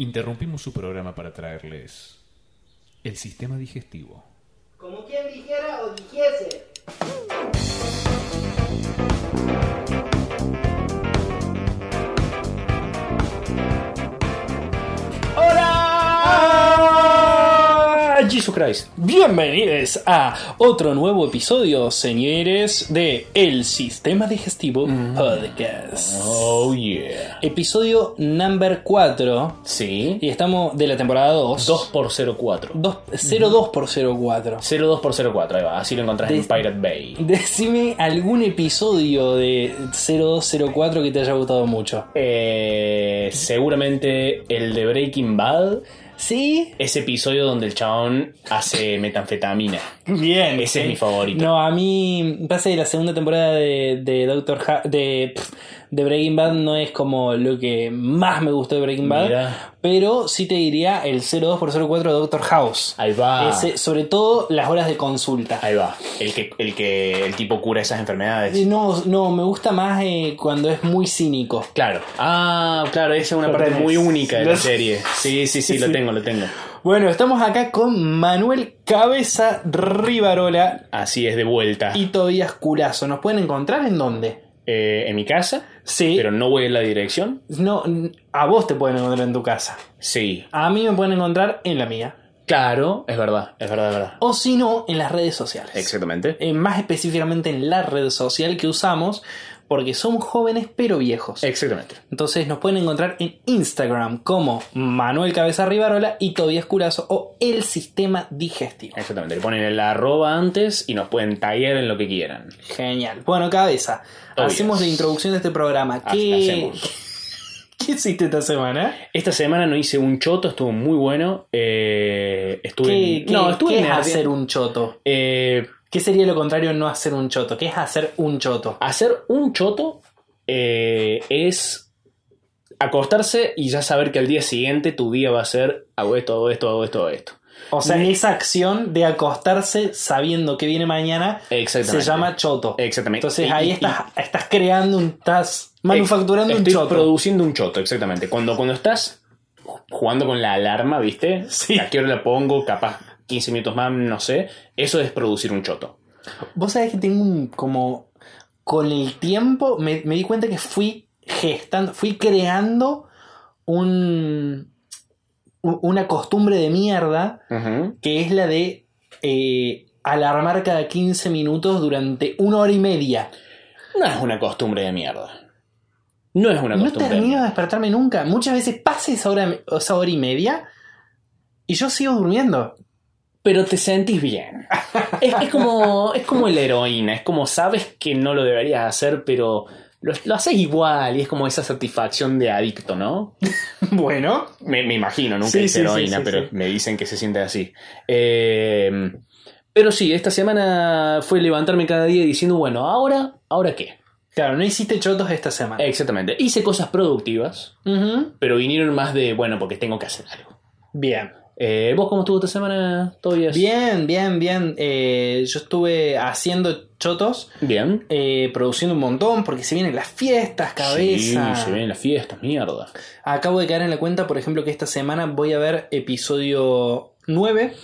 Interrumpimos su programa para traerles el sistema digestivo. Como quien dijera o dijese. Christ. Bienvenidos a otro nuevo episodio, señores, de El Sistema Digestivo Podcast. Oh yeah. Episodio number 4. Sí. Y estamos de la temporada 2. 2 por 04. 02 por 04. 02 por 04, ahí va. Así lo encontrás en Des- Pirate Bay. Decime algún episodio de 0204 que te haya gustado mucho. Eh, seguramente el de Breaking Bad. ¿Sí? Ese episodio donde el chabón hace metanfetamina. Bien. Ese es mi favorito. No, a mí pasa que la segunda temporada de, de Doctor Ha- de, pff, de Breaking Bad no es como lo que más me gustó de Breaking Bad, Mira. pero sí te diría el 02x04 de Doctor House. Ahí va. Ese, sobre todo las horas de consulta. Ahí va. El que, el que el tipo cura esas enfermedades. Eh, No, no, me gusta más eh, cuando es muy cínico. Claro. Ah, claro, esa es una Lo parte tenés. muy única de la serie. Sí, sí, sí, lo tengo, lo tengo. Bueno, estamos acá con Manuel Cabeza Rivarola Así es, de vuelta. y Tobias Culazo. ¿Nos pueden encontrar en dónde? Eh, en mi casa, Sí. pero no voy en la dirección. No, a vos te pueden encontrar en tu casa. Sí. A mí me pueden encontrar en la mía. Claro, es verdad, es verdad, es verdad. O si no, en las redes sociales. Exactamente. Eh, más específicamente en la red social que usamos, porque somos jóvenes pero viejos. Exactamente. Entonces nos pueden encontrar en Instagram como Manuel Cabeza Rivarola y Tobias Curazo o El Sistema Digestivo. Exactamente. Le ponen el arroba antes y nos pueden taggear en lo que quieran. Genial. Bueno, Cabeza, Tobias. hacemos la introducción de este programa. ¿Qué. ¿Qué hiciste esta semana? Esta semana no hice un choto, estuvo muy bueno. Eh, estuve ¿Qué, en- qué- no, estuve qué en es hacer un choto? Eh, ¿Qué sería lo contrario a no hacer un choto? ¿Qué es hacer un choto? hacer un choto eh, es acostarse y ya saber que al día siguiente tu día va a ser hago esto, hago esto, hago esto, hago esto. O sea, esa acción de acostarse sabiendo que viene mañana se llama choto. Exactamente. Entonces ahí y- estás, estás creando un, estás manufacturando un choto. produciendo un choto, exactamente. Cuando, cuando estás jugando con la alarma, ¿viste? Sí. ¿A qué hora la pongo? Capaz 15 minutos más, no sé. Eso es producir un choto. Vos sabés que tengo un como con el tiempo me, me di cuenta que fui gestando, fui creando un una costumbre de mierda que es la de eh, alarmar cada 15 minutos durante una hora y media. No es una costumbre de mierda. No es una No costumbre de termino de despertarme nunca. Muchas veces pasa esa hora, esa hora y media y yo sigo durmiendo. Pero te sentís bien. es, es como, es como la heroína. Es como sabes que no lo deberías hacer, pero lo, lo haces igual. Y es como esa satisfacción de adicto, ¿no? Bueno, Me, me imagino, nunca Sí, hice sí, heroína, sí, pero me dicen que se siente así. Eh, pero sí, esta semana fue levantarme cada día diciendo, bueno, ahora, ¿ahora qué? claro, no hiciste chotos esta semana. Exactamente. Hice cosas productivas, pero vinieron más de, bueno, porque tengo que hacer algo. Bien. Eh, ¿Vos cómo estuvo esta semana, Tobias? Bien, bien, bien. Eh, yo estuve haciendo chotos, Bien. eh, produciendo un montón, porque se vienen las fiestas, cabeza. Sí, se ven las fiestas, mierda. Acabo de caer en la cuenta, por ejemplo, que esta semana voy a ver episodio 9.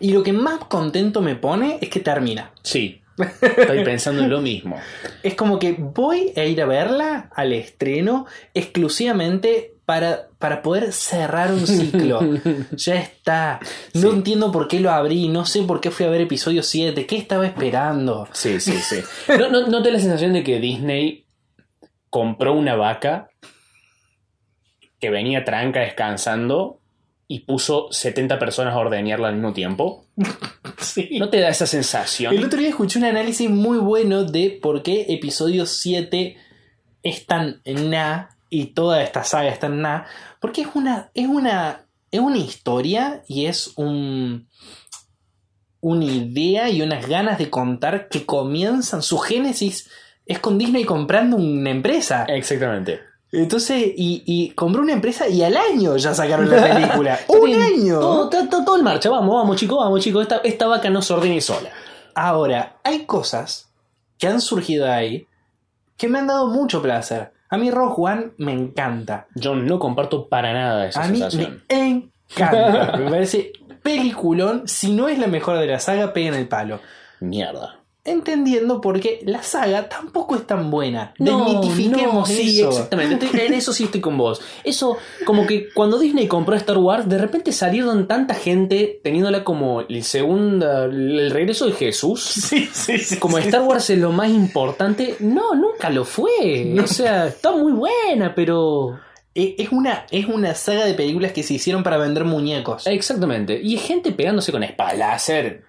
Y lo que más contento me pone es que termina. Sí. Estoy pensando en lo mismo. Es como que voy a ir a verla al estreno exclusivamente para, para poder cerrar un ciclo. ya está. No Sí. entiendo por qué lo abrí, no sé por qué fui a ver episodio 7, qué estaba esperando. Sí, sí, sí. ¿No, no, no te da la sensación de que Disney compró una vaca que venía tranca descansando y puso 70 personas a ordeñarla al mismo tiempo? Sí. ¿No te da esa sensación? El otro día escuché un análisis muy bueno de por qué episodio 7 es tan na y toda esta saga es tan na. Porque es una, es una, es una historia y es un, una idea y unas ganas de contar que comienzan. Su génesis es con Disney comprando una empresa. Exactamente. Entonces, y, y compró una empresa y al año ya sacaron la película. ¡Un año! Todo, todo, todo- en marcha. Vamos, vamos, chicos, vamos, chicos. Esta, esta vaca no se ordene sola. Ahora, hay cosas que han surgido ahí que me han dado mucho placer. A mí Rogue One me encanta. Yo no comparto para nada esa A mí sensación. me encanta. me parece peliculón. Si no es la mejor de la saga, peguen el palo. Mierda. Entendiendo porque la saga tampoco es tan buena. No, Desmitifiquemos no, sí, eso. exactamente. Estoy- En eso sí estoy con vos. Eso, como que cuando Disney compró Star Wars, de repente salieron tanta gente teniéndola como el segundo, el regreso de Jesús. Sí, sí, sí. Como sí. Star Wars es lo más importante. No, nunca lo fue. O sea, está muy buena, pero. Eh, Es una, es una saga de películas que se hicieron para vender muñecos. Exactamente. Y gente pegándose con espada láser.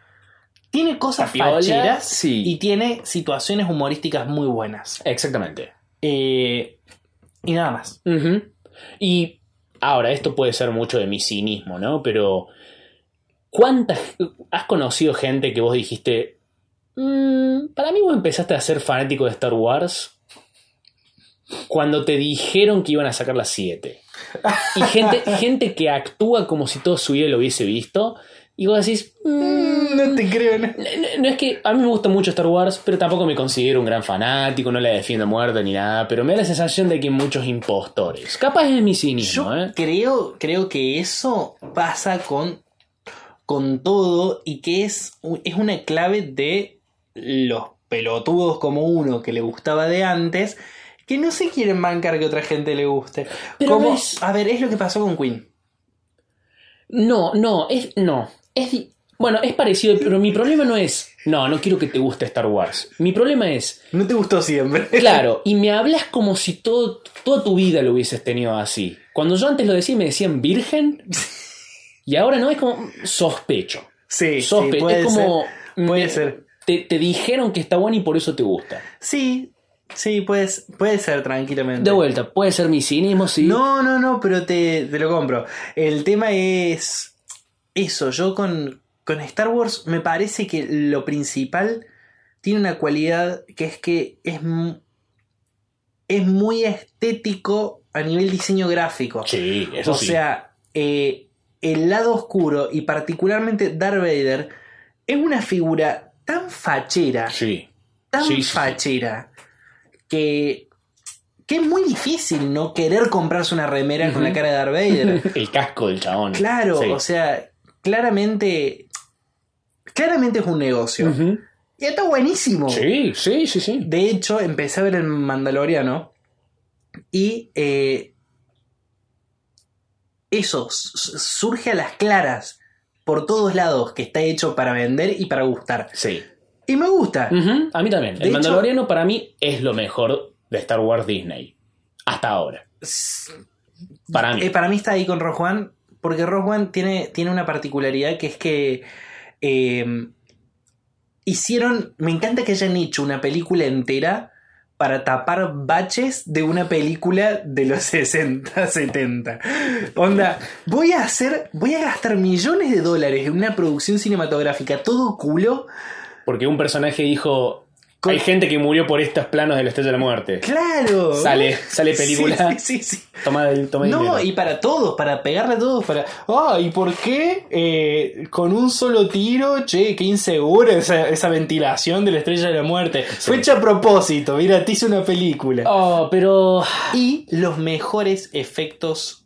Tiene cosas Tapiola, facheras sí. y tiene situaciones humorísticas muy buenas. Exactamente. Eh, y nada más. Y ahora, esto puede ser mucho de mi cinismo, ¿no? Pero, ¿cuántas... ¿Has conocido gente que vos dijiste, "Mm, para mí vos empezaste a ser fanático de Star Wars cuando te dijeron que iban a sacar las 7? Y gente, gente que actúa como si todo su vida lo hubiese visto. Y vos decís, "Mm, No te creo, ¿no? no, no- no es que a mí me gusta mucho Star Wars, pero tampoco me considero un gran fanático, no la defiendo a muerte ni nada, pero me da la sensación de que hay muchos impostores. Capaz es mi cinismo, Yo ¿eh? creo, creo que eso pasa con, con todo y que es, es una clave de los pelotudos como uno que le gustaba de antes, que no se quieren bancar que otra gente le guste. Pero Como- A ver, es lo que pasó con Queen. No, no, es. No. Es. Bueno, es parecido, pero mi problema no es. No, no quiero que te guste Star Wars. Mi problema es. No te gustó siempre. Claro, y me hablas como si todo, toda tu vida lo hubieses tenido así. Cuando yo antes lo decía, me decían virgen. Y ahora no es como sospecho. Sí, sí, Sospe- puede es como. ser. Puede me- ser. Te, te dijeron que está bueno y por eso te gusta. Sí, sí, puede, puede ser tranquilamente. De vuelta, puede ser mi cinismo, sí. No, no, no, pero te, te lo compro. El tema es eso, yo con, con Star Wars me parece que lo principal tiene una cualidad que es que es, es muy estético a nivel diseño gráfico. Sí, eso o sí. sea, eh, el lado oscuro y particularmente Darth Vader es una figura tan fachera sí. tan Sí, fachera que, que es muy difícil no querer comprarse una remera con la cara de Darth Vader. El casco del chabón. claro, o sea, claramente, claramente es un negocio. Y está buenísimo. Sí, sí, sí, sí. De hecho, empecé a ver el Mandaloriano y eh, eso surge a las claras por todos lados que está hecho para vender y para gustar. Sí. Y me gusta. A mí también. De el hecho- Mandaloriano para mí es lo mejor de Star Wars Disney. Hasta ahora. Para mí. Eh, para mí está ahí con Rogue One, porque Rogue tiene, tiene una particularidad que es que eh, hicieron, me encanta que hayan hecho una película entera para tapar baches de una película de los 60, 70. Onda, voy a hacer, voy a gastar millones de dólares en una producción cinematográfica todo culo. Porque un personaje dijo. Con- Hay gente que murió por estos planos de la estrella de la muerte. Claro. Sale, sale película. Sí, sí, sí, sí. Toma, toma No, dinero. y para todos, para pegarle a todos, para... Ah, ¿y por qué eh, con un solo tiro, che, qué insegura esa, esa ventilación de la estrella de la muerte? Fue hecha a propósito, mira, te hice una película. Oh, pero. Y los mejores efectos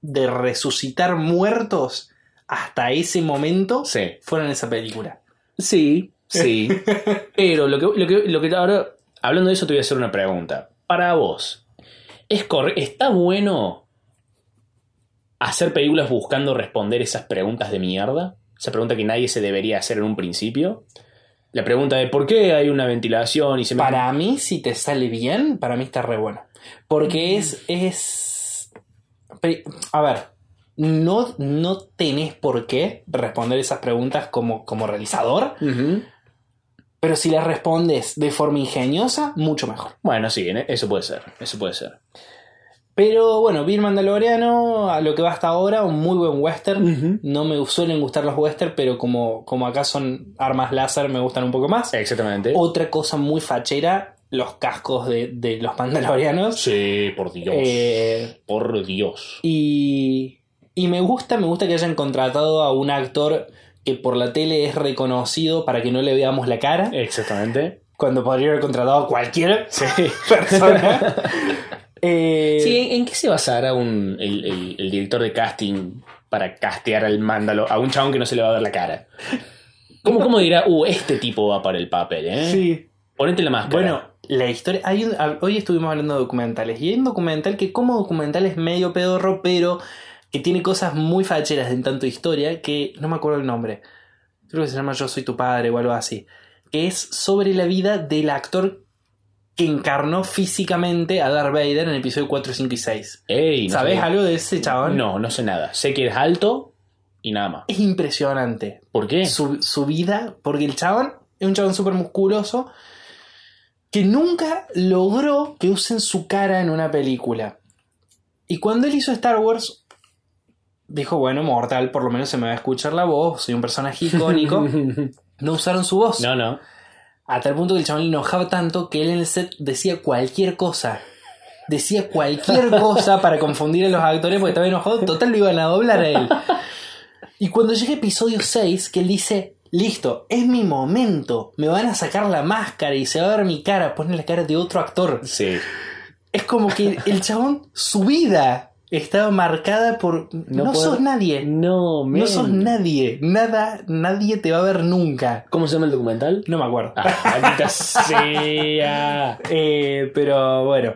de resucitar muertos hasta ese momento Sí. fueron esa película. Sí, sí. Pero lo que, lo, que, lo que ahora, hablando de eso, te voy a hacer una pregunta. Para vos, ¿es corre- ¿está bueno hacer películas buscando responder esas preguntas de mierda? Esa pregunta que nadie se debería hacer en un principio. La pregunta de por qué hay una ventilación y se me... Para mí, si te sale bien, para mí está re bueno. Porque es. es. A ver, no, no tenés por qué responder esas preguntas como, como realizador. Pero si las respondes de forma ingeniosa, mucho mejor. Bueno, sí, en- eso puede ser. Eso puede ser. Pero bueno, vi el Mandaloriano, a lo que va hasta ahora, un muy buen western. No me suelen gustar los western, pero como, como acá son armas láser, me gustan un poco más. Exactamente. Otra cosa muy fachera, los cascos de, de los Mandalorianos. Sí, por Dios. Eh, Por Dios. Y, y me gusta, me gusta que hayan contratado a un actor que por la tele es reconocido para que no le veamos la cara, Exactamente. cuando podría haber contratado a cualquier Sí. persona. Eh, Sí, ¿en, qué se basará un, el, el- el director de casting para castear al mándalo a un chabón que no se le va a ver la cara? ¿Cómo, cómo dirá, uh, este tipo va para el papel, eh? sí. Ponete la máscara. Bueno, la historia. Hay un- hoy estuvimos hablando de documentales. Y hay un documental que, como documental, es medio pedorro, pero que tiene cosas muy facheras en tanto historia que no me acuerdo el nombre. Creo que se llama Yo soy tu padre o algo así. Que es sobre la vida del actor que encarnó físicamente a Darth Vader en el episodio 4, 5 y 6. Ey, no ¿Sabes sabía. algo de ese chabón? No, no sé nada. Sé que es alto y nada más. Es impresionante. ¿Por qué? su, su vida, porque el chabón es un chabón súper musculoso que nunca logró que usen su cara en una película. Y cuando él hizo Star Wars, dijo, bueno, mortal, por lo menos se me va a escuchar la voz, soy un personaje icónico. no usaron su voz. no, no. A tal punto que el chabón le enojaba tanto que él en el set decía cualquier cosa. Decía cualquier cosa para confundir a los actores porque estaba enojado. Total, lo iban a doblar a él. Y cuando llega episodio 6, que él dice: Listo, es mi momento. Me van a sacar la máscara y se va a ver mi cara. Pone la cara de otro actor. Sí. Es como que el chabón, su vida estaba marcada por. No, No puedo- sos nadie. No, men. No sos nadie. Nada, nadie te va a ver nunca. ¿Cómo se llama el documental? No me acuerdo. Ah, sea. Eh, pero bueno.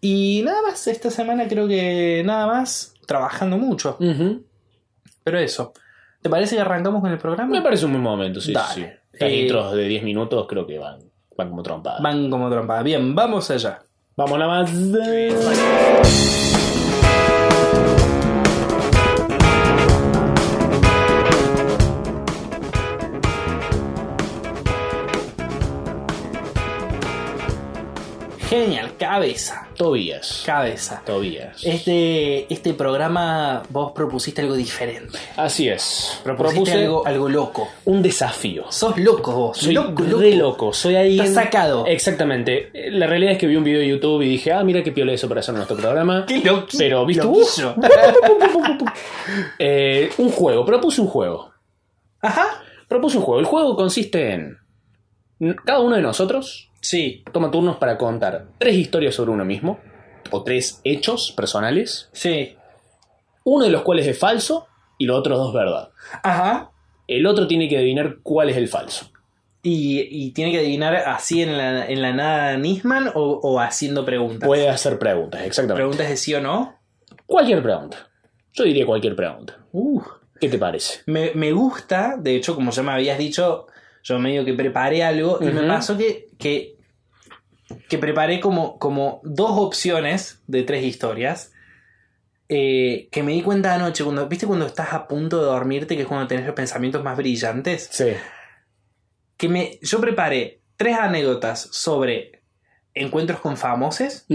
Y nada más, esta semana creo que nada más, trabajando mucho. Pero eso. ¿Te parece que arrancamos con el programa? Me parece un buen momento, sí, Dale. sí. Las Eh, intros de 10 minutos creo que van, van como trompadas. Van como trompada. Bien, vamos allá. Vamos nada más. Cabeza. Tobías. Cabeza. Tobías. Este, este programa vos propusiste algo diferente. Así es. Propusiste Propuse algo, algo loco. un desafío. Sos loco vos. Soy loco, re loco. Soy. Estás sacado. Exactamente. La realidad es que vi un video de YouTube y dije, ah, mira qué piola eso para hacer nuestro programa. Qué loqui- Pero, ¿viste? loquillo. Eh, un juego. Propuse un juego. Ajá. Propuse un juego. El juego consiste en. Cada uno de nosotros Sí, toma turnos para contar tres historias sobre uno mismo. O tres hechos personales. sí. Uno de los cuales es falso y los otros dos verdad. Ajá. El otro tiene que adivinar cuál es el falso. Y, y tiene que adivinar así en la, en la nada Nisman o, o haciendo preguntas. Puede hacer preguntas, exactamente. Preguntas de sí o no. Cualquier pregunta. Yo diría cualquier pregunta. Uh, ¿Qué te parece? me, me gusta, de hecho, como ya me habías dicho, yo medio que preparé algo y me pasó que, que, que preparé como, como dos opciones de tres historias. eh, que me di cuenta anoche, cuando, ¿viste cuando estás a punto de dormirte, que es cuando tenés los pensamientos más brillantes? Sí. Que me, yo preparé tres anécdotas sobre encuentros con famosos,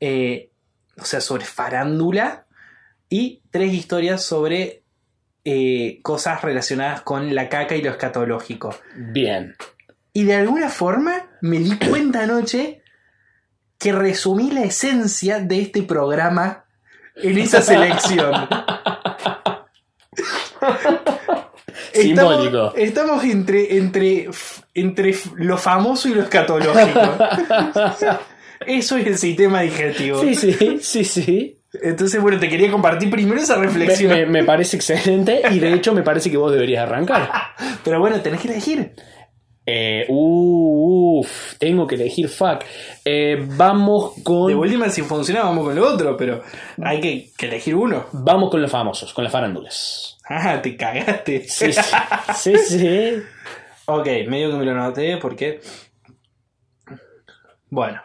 eh, o sea, sobre farándula, y tres historias sobre eh, cosas relacionadas con la caca y lo escatológico. Bien. Y de alguna forma me di cuenta anoche que resumí la esencia de este programa en esa selección. Simbólico. Estamos, estamos entre, entre, entre lo famoso y lo escatológico. Eso es el sistema digestivo. Sí, sí, sí, sí. Entonces, bueno, te quería compartir primero esa Me, reflexión. me- me parece excelente y de hecho me parece que vos deberías arrancar. Pero bueno, tenés que elegir. Eh, uf, tengo que elegir fuck. Eh, vamos De con. última, si funciona, vamos con lo otro, pero hay que, que elegir uno. Vamos con los famosos, con las farándulas. Ah, te cagaste. Sí, sí, sí, sí. ok, medio que me lo noté porque. Bueno.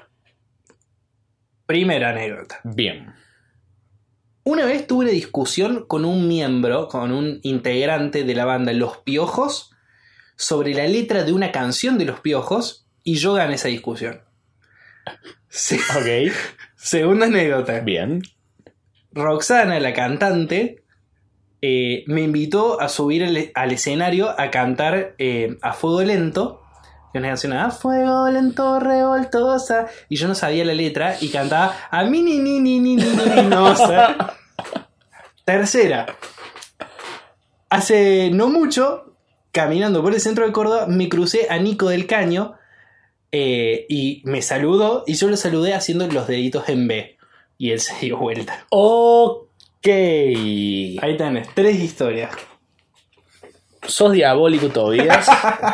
Primera anécdota. Bien. Una vez tuve una discusión con un miembro, con un integrante de la banda Los Piojos, sobre la letra de una canción de Los Piojos, y yo gané esa discusión. Se- Ok. Segunda anécdota. Bien. Roxana, la cantante, eh, me invitó a subir al, al escenario a cantar eh, a fuego lento. Es una canción a fuego lento, revoltosa. Y yo no sabía la letra y cantaba a mi ni ni ni ni ni ni no, Tercera. Hace no mucho, caminando por el centro de Córdoba, me crucé a Nico del Caño, eh, y me saludó y yo lo saludé haciendo los deditos en B. Y él se dio vuelta. Ok. Ahí tenés, tres historias. Sos diabólico todavía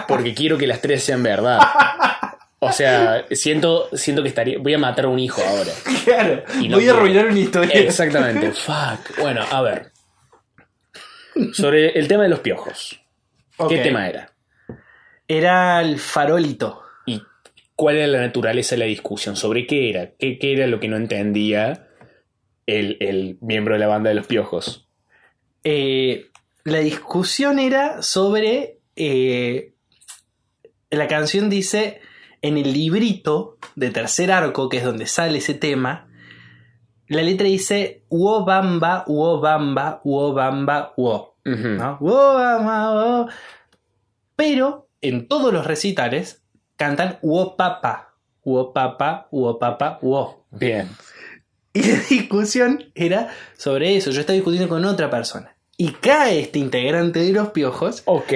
porque quiero que las tres sean verdad. O sea, siento, siento que estaría. Voy a matar a un hijo ahora. Claro, Y no voy a arruinar una historia. Exactamente. Fuck. Bueno, a ver. Sobre el tema de los piojos. ¿Qué tema era? Era el farolito. ¿Y cuál era la naturaleza de la discusión? ¿Sobre qué era? ¿Qué, qué era lo que no entendía el, el miembro de la banda de los piojos? Eh, la discusión era sobre. eh, la canción dice. En el librito de tercer arco, que es donde sale ese tema, la letra dice Uo bamba, uo bamba, uo bamba, Pero en todos los recitales cantan Uo papa, Uo papa, Uo papa, Uo. Bien. Y la discusión era sobre eso. Yo estaba discutiendo con otra persona. Y cae este integrante de los piojos Ok.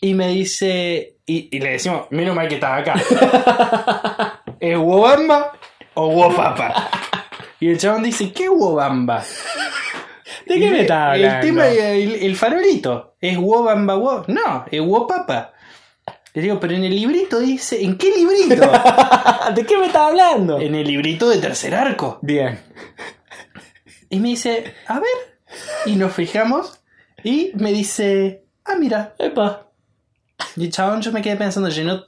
y me dice. Y, y le decimos, menos mal que estás acá. ¿Es Wobamba o Wopapa? Y el chabón dice, ¿qué Wobamba? ¿De qué me le- estás El hablando? tema, el, el farolito. ¿Es Wobamba Wo? No, es Wopapa. Le digo, pero en el librito dice, ¿en qué librito? ¿De qué me estás hablando? en el librito de tercer arco. Bien. Y me dice, a ver. Y nos fijamos. Y me dice, ah, mira. Epa. Y el chabón yo me quedé pensando, llenó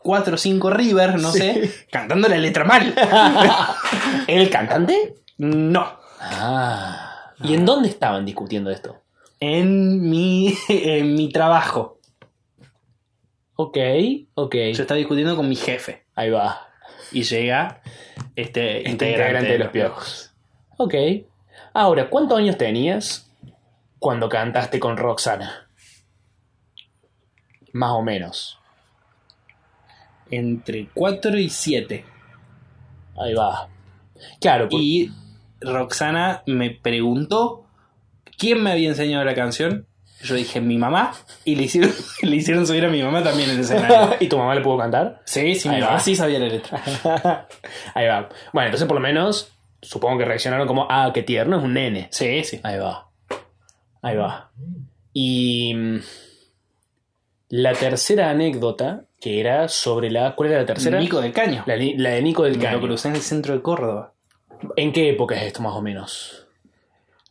cuatro o cinco River, no Sí. sé, cantando la letra mal. ¿El cantante? no. Ah. ¿Y en dónde estaban discutiendo esto? En mi, en mi trabajo. Ok, ok. Yo estaba discutiendo con mi jefe. Ahí va. Y llega este, Este integrante, de los piojos. Ok. Ahora, ¿cuántos años tenías cuando cantaste con Roxana? Más o menos. Entre 4 y 7. Ahí va. Claro, por- Y Roxana me preguntó quién me había enseñado la canción. Yo dije mi mamá. Y le hicieron, le hicieron subir a mi mamá también en el escenario. ¿Y tu mamá le pudo cantar? Sí, sí, mi mamá sí sabía la letra. Ahí va. Bueno, entonces por lo menos supongo que reaccionaron como, ah, qué tierno, es un nene. Sí, sí. Ahí va. Ahí va. Y mm, la tercera anécdota, que era sobre la... ¿Cuál era la tercera? Nico del Caño. La, de Nico del Me lo Caño. crucé en el centro de Córdoba. ¿En qué época es esto más o menos?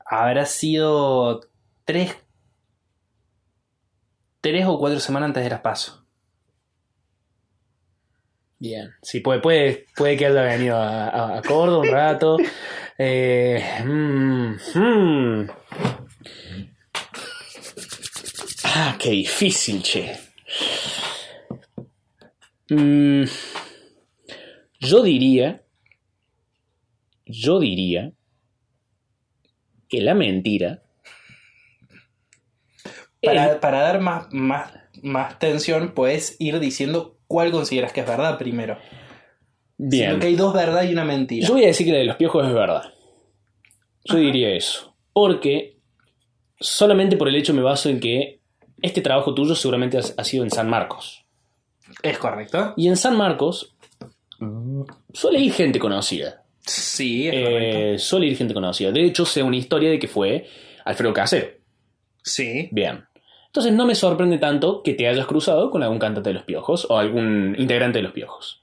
Habrá sido tres, tres o cuatro semanas antes de las paso. Bien. Sí, puede, puede, puede que haya venido a, a- a Córdoba un rato. Eh, mm, mm. Ah, qué difícil, che. Mm, yo diría. Yo diría. Que la mentira. Para, para dar más, más, más tensión, puedes ir diciendo cuál consideras que es verdad primero. Bien. Sino que hay dos verdad y una mentira. Yo voy a decir que la de los piojos es verdad. Yo diría eso. Porque solamente por el hecho me baso en que este trabajo tuyo seguramente ha sido en San Marcos. ¿Es correcto? Y en San Marcos suele ir gente conocida. Sí, es. Eh, suele ir gente conocida. De hecho, sé una historia de que fue Alfredo Casero. Sí. Bien. Entonces no me sorprende tanto que te hayas cruzado con algún cantante de los piojos o algún integrante de los piojos.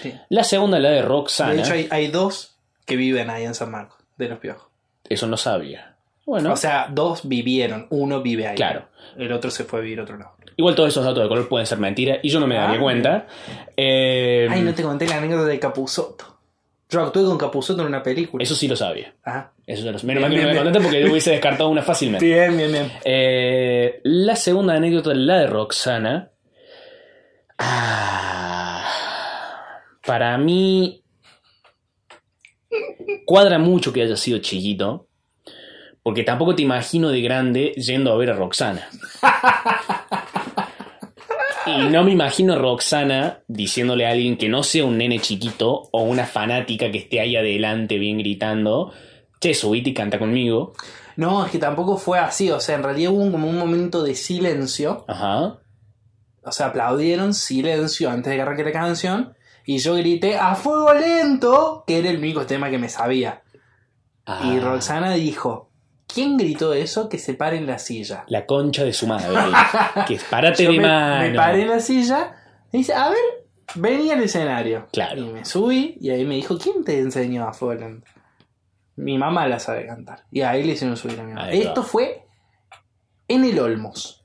sí. La segunda, la de Roxana. De hecho, hay, hay dos que viven ahí en San Marcos, de los piojos. Eso no sabía. Bueno, O sea, dos vivieron, uno vive ahí. Claro. El otro se fue a vivir a otro lado. Igual todos esos datos de color pueden ser mentira y yo no me daría Ah, cuenta. Eh, Ay, no te conté la anécdota de Capuzoto. Yo actué con Capuzoto en una película. Eso sí lo sabía. Ah. Eso ya lo Bien, Menos mal que no me contaste porque yo hubiese descartado una fácilmente. Bien, bien, bien. Eh, la segunda anécdota, la de Roxana. Ah, para mí. Cuadra mucho que haya sido chiquito. Porque tampoco te imagino de grande yendo a ver a Roxana. Y no me imagino Roxana diciéndole a alguien que no sea un nene chiquito o una fanática que esté ahí adelante bien gritando, che, subite y canta conmigo. No, es que tampoco fue así. O sea, en realidad hubo un- como un momento de silencio. Ajá. o sea, aplaudieron silencio antes de que arranque la canción. Y yo grité a fuego lento, que era el único tema que me sabía. Y Ah, Roxana dijo, ¿quién gritó eso? Que se pare en la silla. La concha de su madre. que párate Yo de me, mano. me paré en la silla y dice, a ver, vení al escenario. Claro. Y me subí y ahí me dijo, ¿quién te enseñó a lento? Mi mamá la sabe cantar. Y ahí le hicieron subir a mi mamá. Ahí va. Esto fue en el Olmos.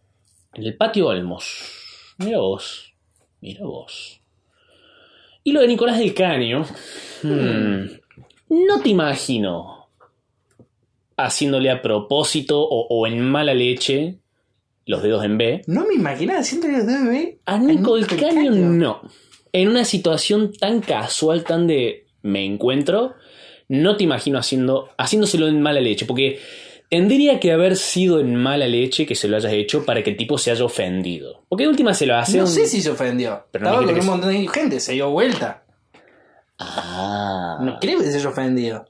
En el patio Olmos. Mira vos. Mira vos. Y lo de Nicolás del Caño. hmm, no te imagino haciéndole a propósito o, o en mala leche los dedos en B. No me imaginaba haciendo los dedos de bebé. A Nico del del Caño Caño. no. En una situación tan casual, tan de me encuentro, no te imagino haciendo, haciéndoselo en mala leche, porque tendría que haber sido en mala leche que se lo hayas hecho para que el tipo se haya ofendido. Porque de última se lo hace No un- sé si se ofendió. Pero no Estaba con dijiste un montón de gente, se dio vuelta. Ah. No creo que se haya ofendido.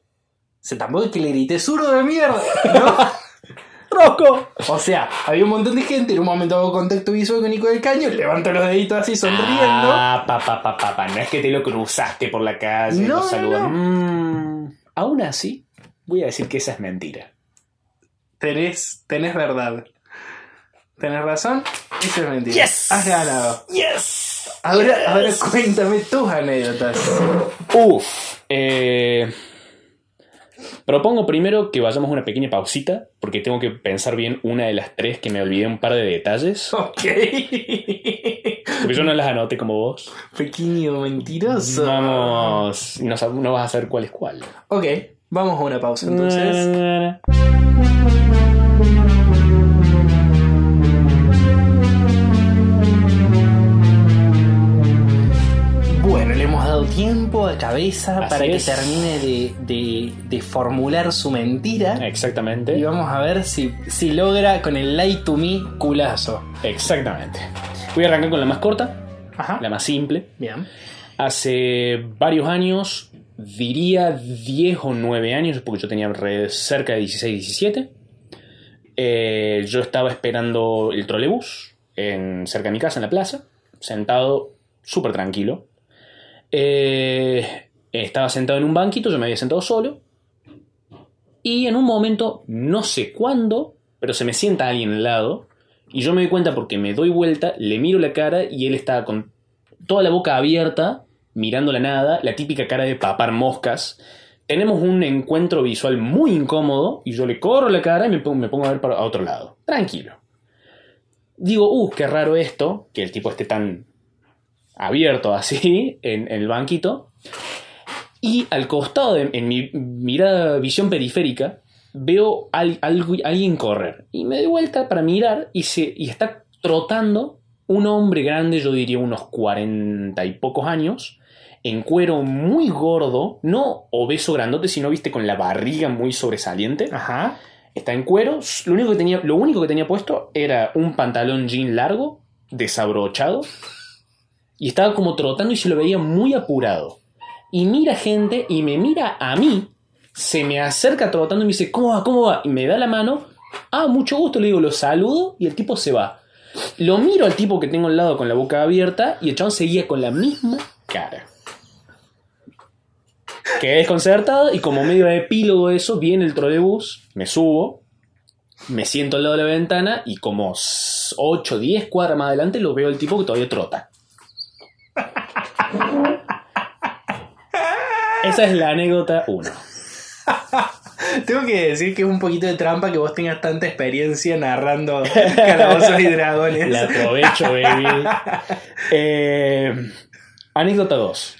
O sea, tampoco es que le grité zurdo de mierda. ¿no? ¡Rosco! O sea, había un montón de gente. En un momento hago contacto visual con Nico del Caño. Levanto los deditos así sonriendo. Ah, pa, pa, pa, pa, pa. No es que te lo cruzaste por la calle, No, lo no, saludas. no. Mm, aún así, voy a decir que esa es mentira. Tenés, tenés verdad. Tenés razón. Eso es mentira. Yes. Has ganado. ¡Yes! Ahora, ahora cuéntame tus anécdotas. Uf. Eh, propongo primero que vayamos a una pequeña pausita, porque tengo que pensar bien una de las tres que me olvidé un par de detalles. Ok. Porque yo no las anoté como vos. Pequeño mentiroso. Vamos. No, no vas a saber cuál es cuál. Ok, vamos a una pausa entonces. Tiempo a cabeza Así para que termine de, de- de formular su mentira. Exactamente. Y vamos a ver si, si logra con el lie to me culazo. Exactamente. Voy a arrancar con la más corta, Ajá. la más simple. Bien. Hace varios años, diría 10 o 9 años, porque yo tenía cerca de 16, 17. eh, yo estaba esperando el trolebús en, cerca de mi casa, en la plaza, sentado súper tranquilo. Eh, estaba sentado en un banquito, yo me había sentado solo. Y en un momento, no sé cuándo, pero se me sienta alguien al lado. Y yo me doy cuenta porque me doy vuelta, le miro la cara y él está con toda la boca abierta, mirando la nada, la típica cara de papar moscas. Tenemos un encuentro visual muy incómodo y yo le corro la cara y me pongo, a ver para a otro lado. Tranquilo. Digo, uh, qué raro esto, que el tipo esté tan abierto así en, en el banquito. Y al costado, de, en mi mirada, visión periférica, veo al, algo, alguien correr. Y me doy vuelta para mirar y, se, y está trotando un hombre grande, yo diría unos cuarenta y pocos años, en cuero muy gordo, no obeso grandote, sino viste con la barriga muy sobresaliente. Ajá. Está en cuero. Lo único que tenía, lo único que tenía puesto era un pantalón jean largo, desabrochado. Y estaba como trotando y se lo veía muy apurado. Y mira gente y me mira a mí. Se me acerca trotando y me dice, ¿cómo va? ¿Cómo va? Y me da la mano. Ah, mucho gusto. Le digo, lo saludo y el tipo se va. Lo miro al tipo que tengo al lado con la boca abierta y el chabón seguía con la misma cara. Quedé desconcertado y como medio epílogo de eso, viene el trolebús, me subo, me siento al lado de la ventana y como 8, 10 cuadras más adelante lo veo al tipo que todavía trota. Esa es la anécdota 1. Tengo que decir que es un poquito de trampa que vos tengas tanta experiencia narrando calabozos y dragones. La aprovecho, baby. Eh, anécdota 2.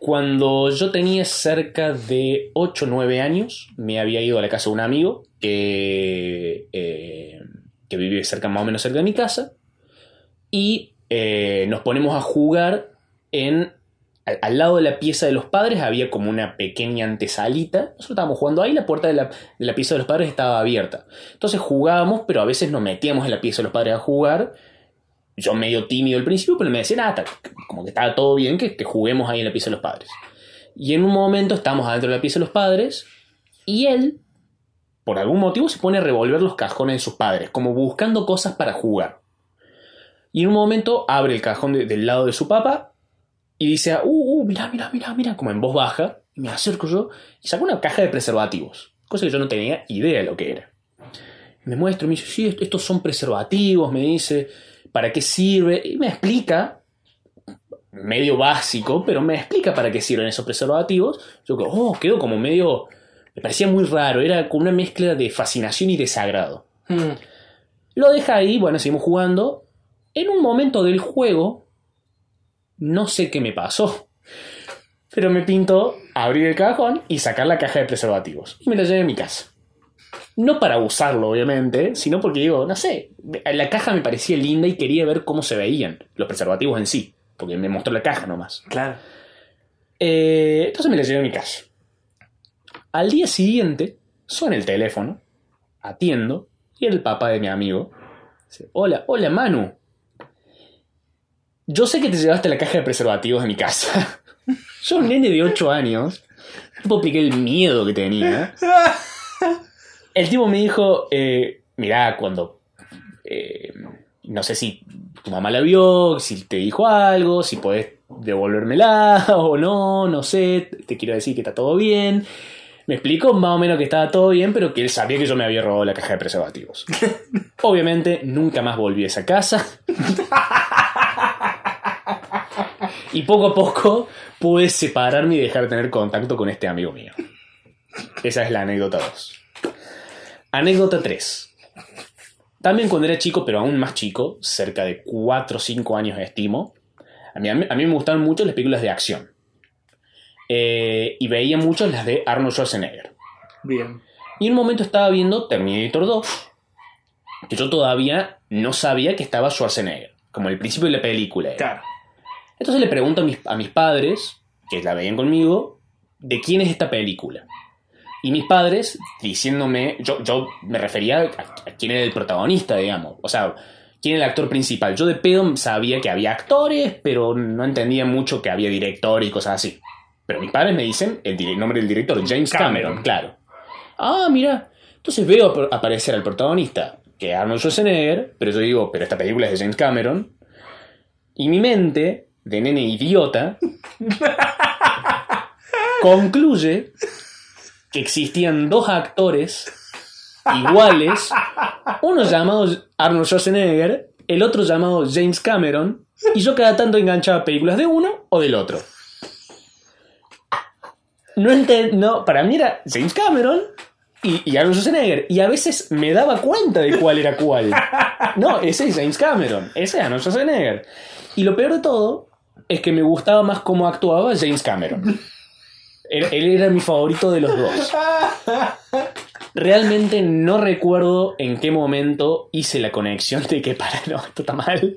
Cuando yo tenía cerca de 8 o 9 años, me había ido a la casa de un amigo que, eh, que vive cerca, más o menos cerca de mi casa. Y eh, nos ponemos a jugar en. Al, lado de la pieza de los padres había como una pequeña antesalita. Nosotros estábamos jugando ahí, la puerta de la, la pieza de los padres estaba abierta. Entonces jugábamos, pero a veces nos metíamos en la pieza de los padres a jugar. Yo medio tímido al principio, pero me decían, ah, como que estaba todo bien, que, que juguemos ahí en la pieza de los padres. Y en un momento estamos adentro de la pieza de los padres y él, por algún motivo, se pone a revolver los cajones de sus padres, como buscando cosas para jugar. Y en un momento abre el cajón de- del lado de su papá y dice, uh, uh, mira, mira, mira, mira, como en voz baja. Y me acerco yo y saco una caja de preservativos, cosa que yo no tenía idea de lo que era. Me muestra, me dice, sí, est- estos son preservativos, me dice, ¿para qué sirve? Y me explica, medio básico, pero me explica para qué sirven esos preservativos. Yo quedo, oh, quedo como medio, me parecía muy raro, era como una mezcla de fascinación y desagrado. Mm. Lo deja ahí, bueno, seguimos jugando. En un momento del juego, no sé qué me pasó, pero me pintó abrir el cajón y sacar la caja de preservativos. Y me la llevé a mi casa. No para usarlo, obviamente, sino porque digo, no sé, la caja me parecía linda y quería ver cómo se veían los preservativos en sí, porque me mostró la caja nomás. Claro. Eh, entonces me la llevé a mi casa. Al día siguiente, suena el teléfono, atiendo, y el papá de mi amigo. Dice, hola, hola Manu. Yo sé que te llevaste la caja de preservativos de mi casa. Yo, un nene de 8 años, no puedo explicar el miedo que tenía. El tipo me dijo, eh, mirá, cuando... eh, no sé si tu mamá la vio, si te dijo algo, si podés devolvérmela o no, no sé, te quiero decir que está todo bien. Me explicó más o menos que estaba todo bien, pero que él sabía que yo me había robado la caja de preservativos. Obviamente, nunca más volví a esa casa. Y poco a poco pude separarme y dejar de tener contacto con este amigo mío. Esa es la anécdota 2. Anécdota 3. También cuando era chico, pero aún más chico, cerca de 4 o 5 años estimo, a mí, a mí- me gustaban mucho las películas de acción. Eh, y veía mucho las de Arnold Schwarzenegger. Bien. Y en un momento estaba viendo Terminator 2, que yo todavía no sabía que estaba Schwarzenegger, como el principio de la película. era. Claro. Entonces le pregunto a mis, a mis padres, que la veían conmigo, de quién es esta película. Y mis padres diciéndome, yo, yo me refería a, a quién era el protagonista, digamos. O sea, quién era el actor principal. Yo de pedo sabía que había actores, pero no entendía mucho que había director y cosas así. Pero mis padres me dicen el nombre del director, James Cameron, Cameron. claro. Ah, mira. Entonces veo ap- aparecer al protagonista, que es Arnold Schwarzenegger, pero yo digo, pero esta película es de James Cameron. Y mi mente, de nene idiota, concluye que existían dos actores iguales, uno llamado Arnold Schwarzenegger, el otro llamado James Cameron, y yo cada tanto enganchaba películas de uno o del otro. No no, para mí era James Cameron y, y Arnold Schwarzenegger, y a veces me daba cuenta de cuál era cuál. No, ese es James Cameron, ese es Arnold Schwarzenegger. Y lo peor de todo es que me gustaba más cómo actuaba James Cameron. Él, era mi favorito de los dos. Realmente no recuerdo en qué momento hice la conexión de que para, no, esto está mal.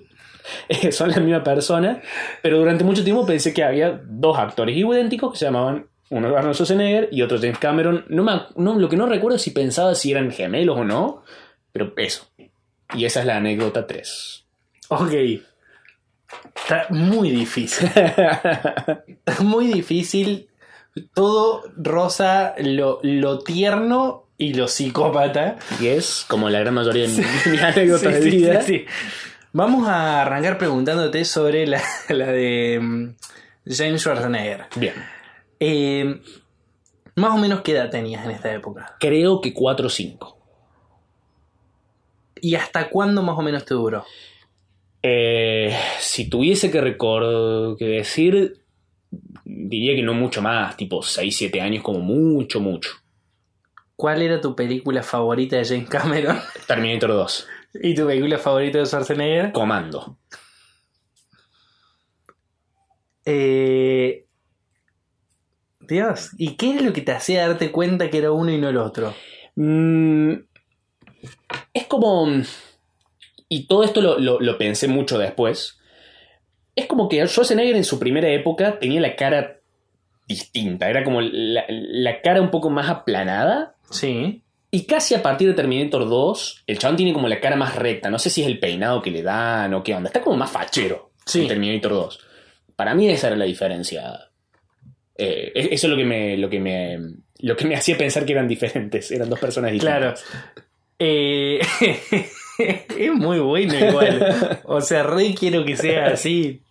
Eh, son la misma persona, pero durante mucho tiempo pensé que había dos actores idénticos que se llamaban uno Arnold Schwarzenegger y otro James Cameron. No me, no, lo que no recuerdo es si pensaba si eran gemelos o no, pero eso. Y esa es la anécdota 3. Ok. Está muy difícil. Muy difícil. Todo rosa lo, lo tierno y lo psicópata. Y es como la gran mayoría de mi- mis anécdotas de Sí, vida. sí, sí. Vamos a arrancar preguntándote sobre la, la de mm, James Schwarzenegger. Bien. Eh, más o menos qué edad tenías en esta época. Creo que 4 o 5. ¿Y hasta cuándo más o menos te duró? Eh, si tuviese que, recor- que decir, diría que no mucho más, tipo 6, 7 años como mucho, mucho. ¿Cuál era tu película favorita de James Cameron? Terminator 2. ¿Y tu película favorita de Schwarzenegger? Comando. Eh, Dios, ¿y qué es lo que te hacía darte cuenta que era uno y no el otro? Mm, es como... Y todo esto lo, lo- lo pensé mucho después. Es como que Schwarzenegger en su primera época tenía la cara distinta. Era como la, la cara un poco más aplanada. Sí. Y casi a partir de Terminator 2, el chabón tiene como la cara más recta. No sé si es el peinado que le dan o qué onda. Está como más fachero Sí. en Terminator 2. Para mí esa era la diferencia. Eh, e- eso es lo que me, lo que me, lo que me hacía pensar que eran diferentes. Eran dos personas Claro. diferentes. Eh, es muy bueno igual. O sea, re quiero que sea así.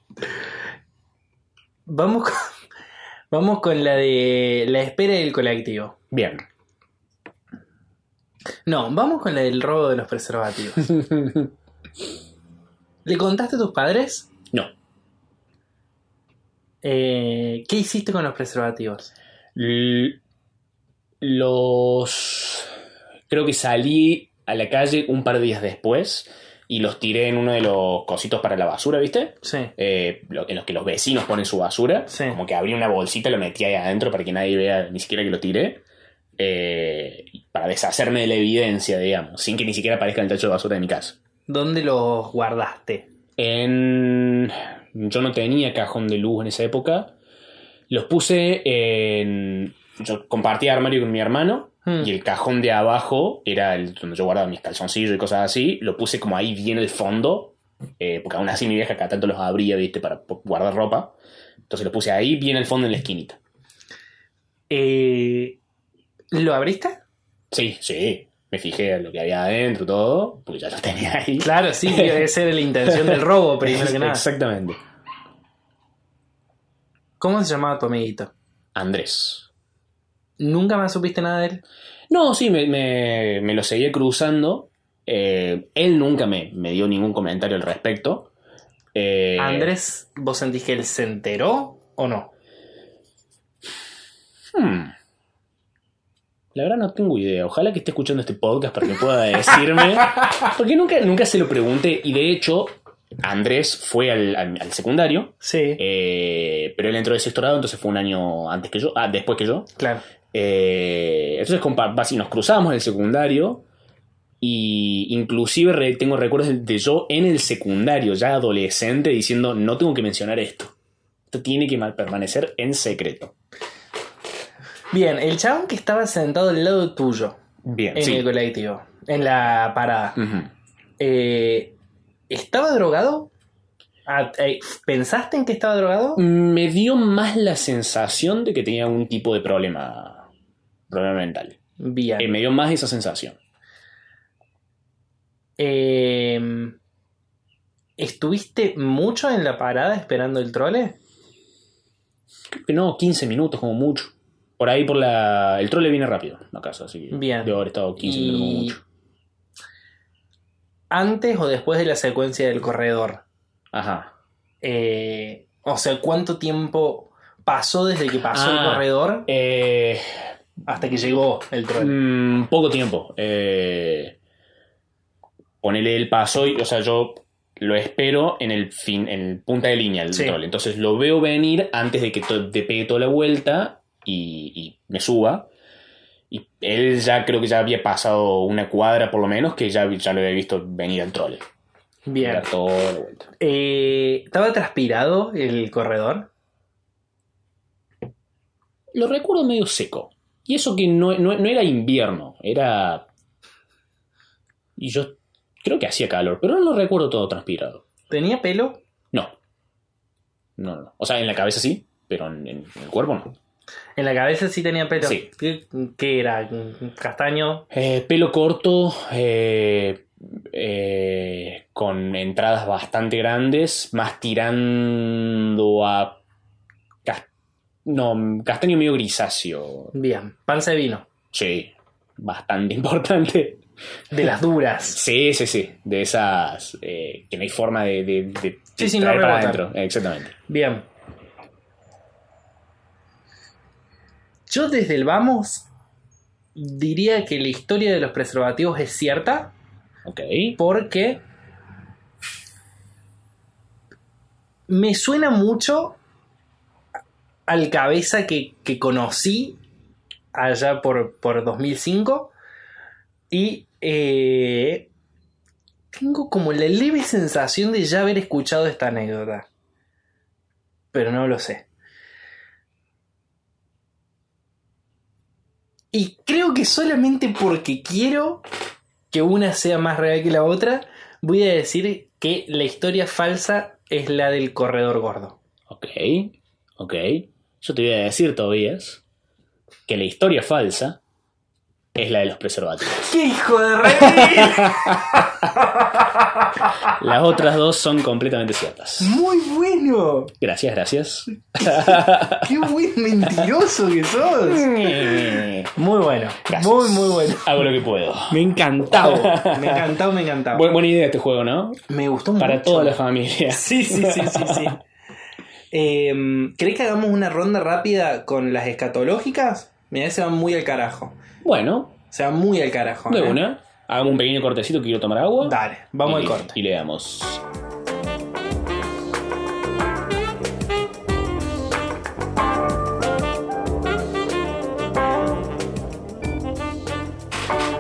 Vamos con, vamos con la de la espera del colectivo. Bien. No, vamos con la del robo de los preservativos. ¿Le contaste a tus padres? No. Eh, ¿Qué hiciste con los preservativos? L- los. Creo que salí a la calle un par de días después y los tiré en uno de los cositos para la basura, ¿viste? Sí. Eh, lo- en los que los vecinos ponen su basura. Sí. Como que abrí una bolsita y lo metí ahí adentro para que nadie vea ni siquiera que lo tiré. Eh, para deshacerme de la evidencia, digamos, sin que ni siquiera aparezca en el tacho de basura de mi casa. ¿Dónde los guardaste? En... Yo no tenía cajón de luz en esa época. Los puse en... Yo compartía armario con mi hermano Hmm. y el cajón de abajo era el donde yo guardaba mis calzoncillos y cosas así. Lo puse como ahí bien al fondo, eh, porque aún así mi vieja cada tanto los abría, viste, para guardar ropa. Entonces lo puse ahí bien al fondo en la esquinita. Eh, ¿Lo abriste? Sí, sí. Me fijé en lo que había adentro, todo, porque ya lo tenía ahí. Claro, sí, esa era la intención del robo, primero que nada. Exactamente. ¿Cómo se llamaba tu amiguito? Andrés. ¿Nunca más supiste nada de él? No, sí, me, me- me lo seguía cruzando. Eh, él nunca me, me dio ningún comentario al respecto. Eh, Andrés, ¿vos sentís que él se enteró o no? hmm. La verdad no tengo idea. Ojalá que esté escuchando este podcast para que pueda decirme. Porque nunca, nunca se lo pregunté. Y de hecho, Andrés fue al, al- al secundario. Sí, eh, pero él entró de sexto grado, entonces fue un año antes que yo. Ah, después que yo. claro. Eh, entonces así nos cruzamos en el secundario y inclusive tengo recuerdos de, yo en el secundario, ya adolescente, diciendo no tengo que mencionar esto. Esto tiene que ma- permanecer en secreto. Bien, el chabón que estaba sentado al lado tuyo Bien, en sí. el colectivo, en la parada, eh, ¿estaba drogado? Ah, eh, ¿Pensaste en que estaba drogado? Me dio más la sensación de que tenía un tipo de problema, problema mental. Bien. Eh, me dio más esa sensación. Eh, ¿Estuviste mucho en la parada esperando el trole? Creo que no, 15 minutos como mucho. Por ahí por la... El trole viene rápido a casa, así que Bien. debo haber estado 15 minutos como Y mucho. antes o después de la secuencia del corredor. Ajá. Eh, o sea, ¿cuánto tiempo pasó desde que pasó el Ah. corredor Eh, hasta que llegó el trole? mm, poco tiempo. Eh, ponele el paso y, o sea, yo lo espero en el fin, en punta de línea el Sí. trole. Entonces lo veo venir antes de que te pegue toda la vuelta y, y me suba. Y él ya creo que ya había pasado una cuadra por lo menos, que ya, ya lo había visto venir al trole. Bien. Era toda la vuelta. Eh, ¿Estaba transpirado el corredor? Lo recuerdo medio seco. Y eso que no, no- no era invierno, era... Y yo creo que hacía calor, pero no lo recuerdo todo transpirado. ¿Tenía pelo? No. No, no. O sea, en la cabeza sí, pero en, en el cuerpo no. En la cabeza sí tenía pelo. Sí. ¿Qué, qué era? ¿Castaño? Eh, pelo corto, eh, eh, con entradas bastante grandes, más tirando a... No, castaño medio grisáceo. Bien. Panza de vino. Sí, bastante importante. De las duras. Sí, sí, sí. De esas eh, que no hay forma de, de, de- Sí, sí, no traer para rebotan. adentro. Exactamente. Bien. Yo desde el vamos diría que la historia de los preservativos es cierta Ok. porque me suena mucho al cabeza que, que conocí allá por, por 2005 y eh, tengo como la leve sensación de ya haber escuchado esta anécdota. Pero no lo sé. Y creo que solamente porque quiero que una sea más real que la otra, voy a decir que la historia falsa es la del corredor gordo. Ok. Ok. Yo te voy a decir, Tobías, que la historia falsa es la de los preservativos. ¡Qué hijo de rey! Las otras dos son completamente ciertas. Muy bueno. Gracias, gracias. Qué buen mentiroso que sos. Muy bueno. Gracias. Muy, muy bueno. Hago lo que puedo. Me encantaba. Me encantaba, me encantaba. Bu- buena idea este juego, ¿no? me gustó Para mucho. toda la familia. Sí, sí, sí, sí, sí. Eh, ¿Crees que hagamos una ronda rápida con las escatológicas? Mira, se van muy al carajo. Bueno, Se van muy al carajo. de ¿eh? una. Hagamos un pequeño cortecito quiero tomar agua. Dale, vamos y, al corte. Y le damos.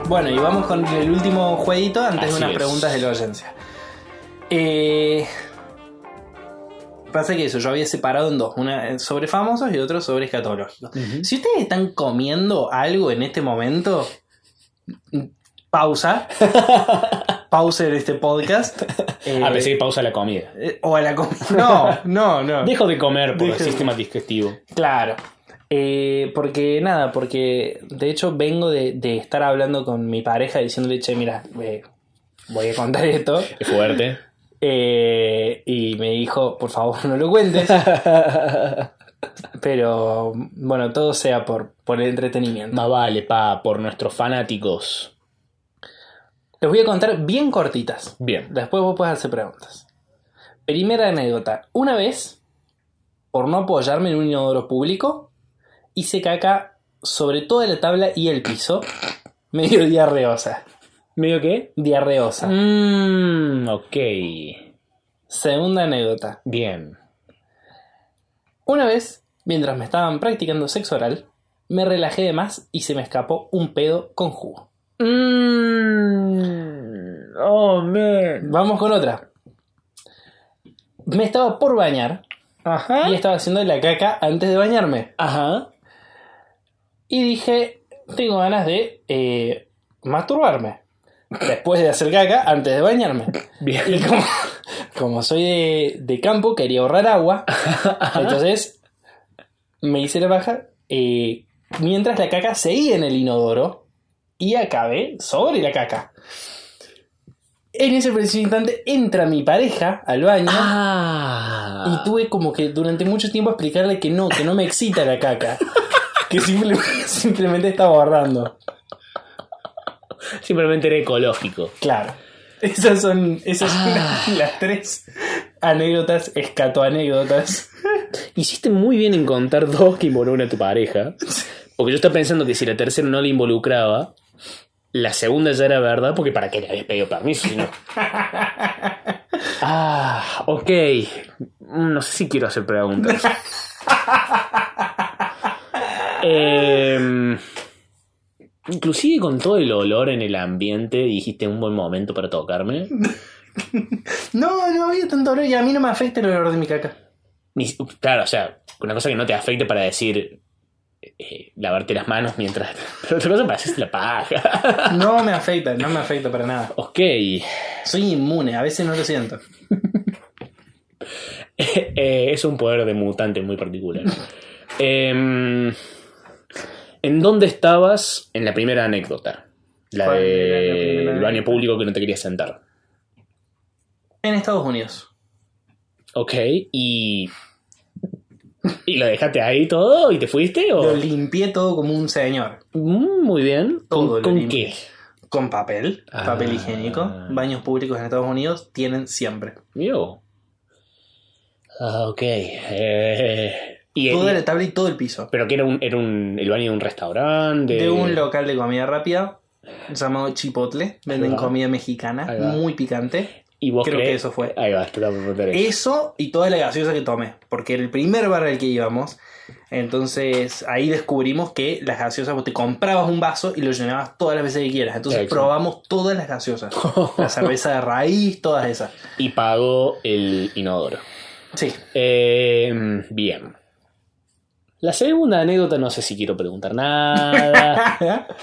Bueno, y vamos con el último jueguito antes Así de unas es. preguntas de la audiencia. Eh, pasa que eso, yo había separado en dos, una sobre famosos y otro sobre escatológicos. Si ustedes están comiendo algo en este momento, pausa. pausa en este podcast. Eh, A que pausa la comida. eh, o a la comida. No, no, no. Dejo de comer por el de- sistema digestivo. Claro. Eh, porque nada, porque de hecho vengo de, de estar hablando con mi pareja diciéndole, che, mira, eh, voy a contar esto. Es fuerte. Eh, y me dijo, por favor, no lo cuentes. Pero bueno, todo sea por, por el entretenimiento. Más vale, pa, por nuestros fanáticos. Les voy a contar bien cortitas. Bien. Después vos puedes hacer preguntas. Primera anécdota. Una vez, por no apoyarme en un inodoro público, hice caca sobre toda la tabla y el piso. Medio diarreosa. ¿Medio qué? Diarreosa. Mmm, ok. Segunda anécdota. Bien. Una vez, mientras me estaban practicando sexo oral, me relajé de más y se me escapó un pedo con jugo. Mmm. Oh, man. Vamos con otra. Me estaba por bañar Ajá. y estaba haciendo la caca antes de bañarme. Ajá. Y dije, tengo ganas de eh, masturbarme. Después de hacer caca, antes de bañarme. Bien. Y como, como soy de, de campo, quería ahorrar agua. Entonces me hice la baja eh, mientras la caca seguía en el inodoro y acabé sobre la caca. En ese preciso instante entra mi pareja al baño Ah. y tuve como que durante mucho tiempo explicarle que no, que no me excita la caca. Que simple- simplemente estaba ahorrando. Simplemente era ecológico. Claro. Esas son, esas son Ah. las, las tres anécdotas, escatoanécdotas. Hiciste muy bien en contar dos que involucran a tu pareja. Porque yo estaba pensando que si la tercera no le involucraba, la segunda ya era verdad, porque para qué le habías pedido permiso si no. Ah, ok. Mm, No sé si quiero hacer preguntas. Em, inclusive con todo el olor en el ambiente, dijiste un buen momento para tocarme. No, no había tanto olor y a mí no me afecta el olor de mi caca. Ni- claro, o sea, una cosa que no te afecte para decir eh, lavarte las manos mientras. Pero otra cosa para hacerte la paja. No me afecta, no me afecta para nada. ok. Soy inmune, a veces no lo siento. Eh, es un poder de mutante muy particular. Em, ¿En dónde estabas en la primera anécdota? La ¿Cuál era la del baño público que no te querías sentar. En Estados Unidos. Ok, y. ¿Y lo dejaste ahí todo y te fuiste? O? Lo limpié todo como un señor. Mm, muy bien. Todo ¿Con, qué? Con papel, Ah. papel higiénico. Baños públicos en Estados Unidos tienen siempre. Yo. Ah, ok. Eh, y, Toda y- la tabla y todo el piso. pero que era un, era un el baño de un restaurante. De un local de comida rápida llamado Chipotle. Venden comida mexicana, muy picante. Y vos creo crees- que eso fue. Ahí va, te eso. Eso y toda la gaseosa que tomé. Porque era el primer bar al que íbamos. Entonces ahí descubrimos que las gaseosas, vos te comprabas un vaso y lo llenabas todas las veces que quieras. Entonces Exacto. probamos todas las gaseosas. La cerveza de raíz, todas esas. Y pagó el inodoro. Sí. Eh, bien. La segunda anécdota, no sé si quiero preguntar nada.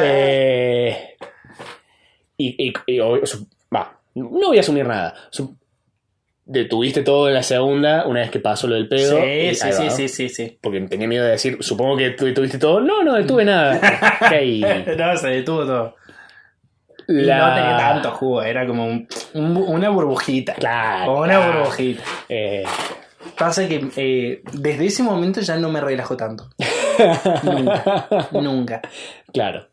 Eh, y, y- y- su- no voy a asumir nada. Su- detuviste todo en la segunda una vez que pasó lo del pedo. Sí, sí, sí, sí, sí. Porque tenía miedo de decir, supongo que detuviste todo. No, no detuve nada. No, se detuvo todo. La- No tenía tanto jugo, era como un- una burbujita. Claro. Una claro. burbujita. Eh, Pasa que eh, desde ese momento ya no me relajo tanto. Nunca. Nunca. claro.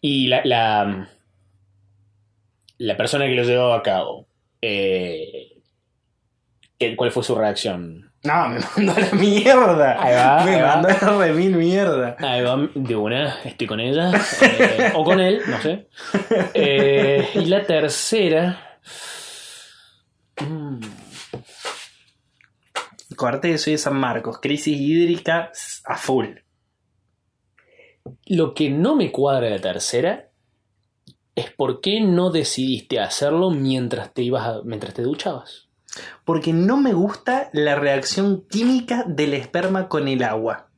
Y la, la, la persona que lo llevó a cabo, eh, ¿qué- ¿cuál fue su reacción? No, me mandó a la mierda. Ahí va, me ahí va. mandó a la remil mierda. Ahí va, de una, estoy con ella. eh, o con él, no sé. Eh, y la tercera. mm, Corte soy de San Marcos. Crisis hídrica a full. Lo que no me cuadra de la tercera es por qué no decidiste hacerlo mientras te ibas a- mientras te duchabas. Porque no me gusta la reacción química del esperma con el agua.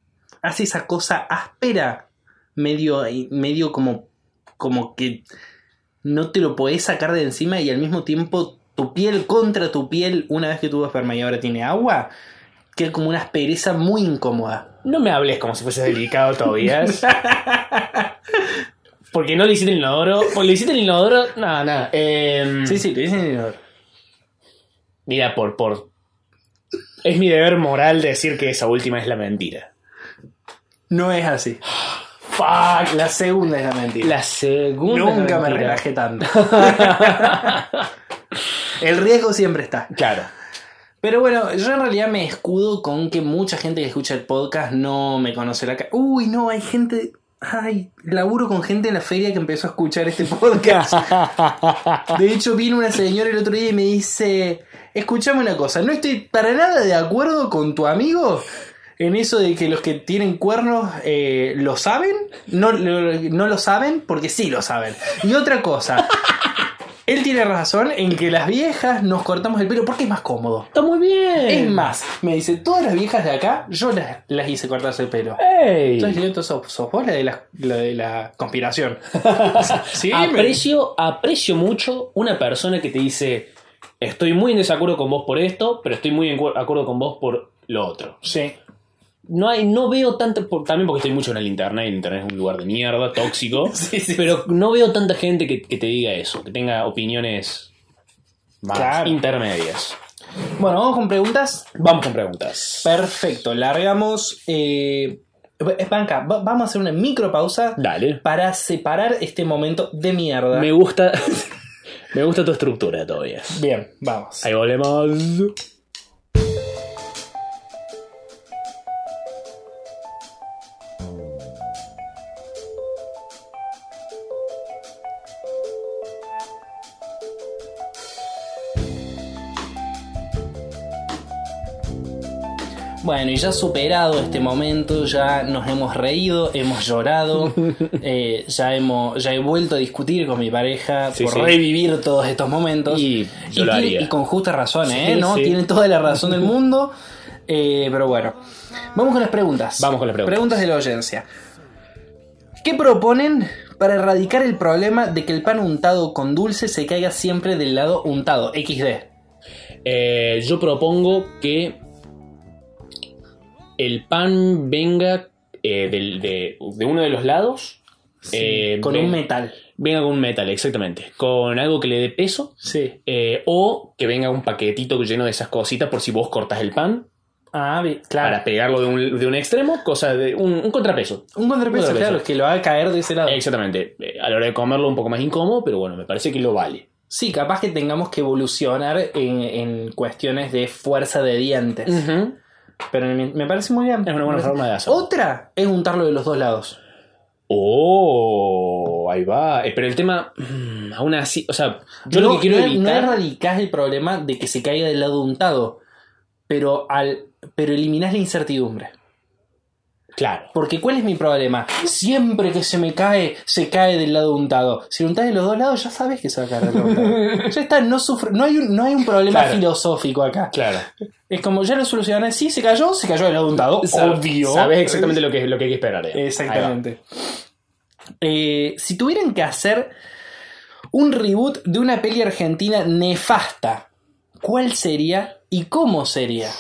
Hace esa cosa áspera, medio, medio como, como que no te lo podés sacar de encima y al mismo tiempo tu piel contra tu piel, una vez que tuvo esperma y ahora tiene agua, queda como una aspereza muy incómoda. No me hables como si fuese delicado todavía. Porque no le hiciste el inodoro. Porque le hiciste el inodoro. Nada, nada. Eh, Sí, sí, dicen en el- Mira, por, por. Es mi deber moral decir que esa última es la mentira. No es así. Fuck, la segunda es la mentira. La segunda. es la Nunca me mentira. relajé tanto. el riesgo siempre está. Claro. Pero bueno, yo en realidad me escudo con que mucha gente que escucha el podcast no me conoce la cara. Uy, no, hay gente. Ay, laburo con gente en la feria que empezó a escuchar este podcast. De hecho, vino una señora el otro día y me dice: Escuchame una cosa, no estoy para nada de acuerdo con tu amigo en eso de que los que tienen cuernos eh, lo saben. No, no lo saben porque sí lo saben. Y otra cosa. Él tiene razón en que las viejas nos cortamos el pelo porque es más cómodo. Está muy bien. Es más, me dice, todas las viejas de acá, yo las, las hice cortarse el pelo. ¡Ey! Entonces yo, entonces, sos, sos vos la de la, la de la conspiración. sí, me- aprecio, aprecio mucho una persona que te dice: Estoy muy en desacuerdo con vos por esto, pero estoy muy en cu- acuerdo con vos por lo otro. Sí. No hay, no veo tanto, por- también porque estoy mucho en el internet, y el internet es un lugar de mierda, tóxico. Sí, sí, pero no veo tanta gente que, que te diga eso, que tenga opiniones más Claro. intermedias. Bueno, vamos con preguntas. Vamos con preguntas. Perfecto, largamos. Eh, Banca, va- vamos a hacer una micro pausa Dale. para separar este momento de mierda. Me gusta. me gusta tu estructura todavía. Bien, vamos. Ahí volvemos. Bueno, y ya superado este momento, ya nos hemos reído, hemos llorado, eh, ya, hemos, ya he vuelto a discutir con mi pareja Sí, por sí. revivir todos estos momentos. Y yo lo tiene- haría. y con justa razón, Sí, ¿eh? ¿No? Tiene toda la razón del mundo. Eh, pero bueno, vamos con las preguntas. Vamos con las preguntas. Preguntas de la audiencia. ¿Qué proponen para erradicar el problema de que el pan untado con dulce se caiga siempre del lado untado? XD. Eh, yo propongo que el pan venga eh, del- de, de uno de los lados. eh, con un metal. Venga con un metal, exactamente. Con algo que le dé peso. Sí. eh, o que venga un paquetito lleno de esas cositas por si vos cortas el pan. Ah, bien, claro. Para pegarlo de un, de un extremo, cosa de un, un contrapeso. Un contrapeso, Contrapeso. claro, que lo haga caer de ese lado. Exactamente. Eh, A la hora de comerlo un poco más incómodo, pero bueno, me parece que lo vale. Sí, capaz que tengamos que evolucionar en, en cuestiones de fuerza de dientes. Pero me, parece muy bien. Es una buena forma de hacerlo. Otra es untarlo de los dos lados. Oh, ahí va. Eh, Pero el tema, mm, aún así, o sea, yo no, lo que quiero no, evitar. No erradicás el problema de que se caiga del lado untado, pero, al, pero eliminás la incertidumbre. Claro. Porque ¿cuál es mi problema? Siempre que se me cae, se cae del lado untado. Si lo untás de los dos lados, ya sabes que se va a caer del lado untado. Ya está, no, sufre, no, hay un, no hay un problema Claro. filosófico acá. Claro. Es como ya lo solucioné. Sí, se cayó, se cayó del lado untado. Obvio. Sabes exactamente lo que, lo que hay que esperar. Exactamente. Eh, si tuvieran que hacer un reboot de una peli argentina nefasta, ¿cuál sería y cómo sería?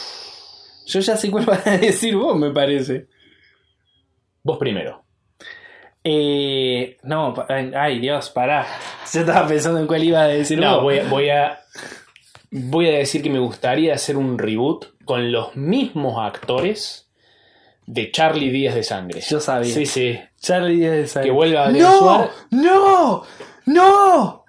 Yo ya sé cuál vas a decir vos, me parece. Vos primero. Eh, no, ay Dios, pará. Yo estaba pensando en cuál iba a decir No, voy a, voy a. Voy a decir que me gustaría hacer un reboot con los mismos actores de Charlie Díaz de Sangre. Yo sabía. Sí, sí. Charlie Díaz de Sangre. Que vuelva Adrián ¡No! Suárez. ¡No! ¡No!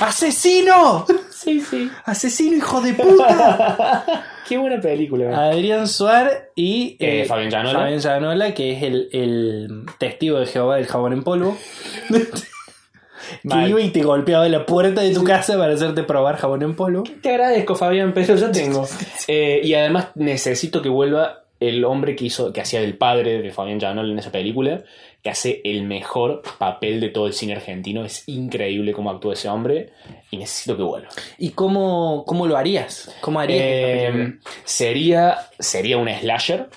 ¡Asesino! Sí, sí. ¡Asesino, hijo de puta! Qué buena película. Adrián Suárez y Eh, Fabián Llanola. Fabián Llanola, que es el, el testigo de Jehová del jabón en polvo. que Mal. iba y te golpeaba la puerta de tu casa para hacerte probar jabón en polvo. Te agradezco, Fabián, pero ya tengo. Eh, y además necesito que vuelva el hombre que hizo, que hacía del padre de Fabián Llanola en esa película, que hace el mejor papel de todo el cine argentino. Es increíble cómo actúa ese hombre y necesito que vuelva. ¿Y cómo, cómo lo harías? ¿Cómo harías Eh, sería, sería un slasher.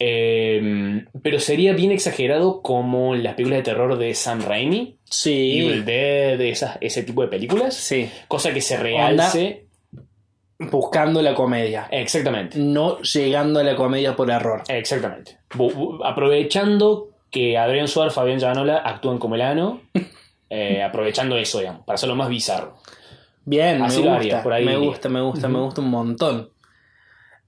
eh, pero sería bien exagerado como las películas de terror de Sam Raimi, Sí. Evil Dead, esas, ese tipo de películas. Sí. Cosa que se realce. Buscando la comedia. Exactamente. No llegando a la comedia por error. Exactamente. Aprovechando que Adrián Suárez, Fabián Llanola actúan como el ano, eh, aprovechando eso, digamos, para hacerlo más bizarro. Bien, Así me lo gusta, haría, por ahí me gusta, me gusta, me gusta un montón.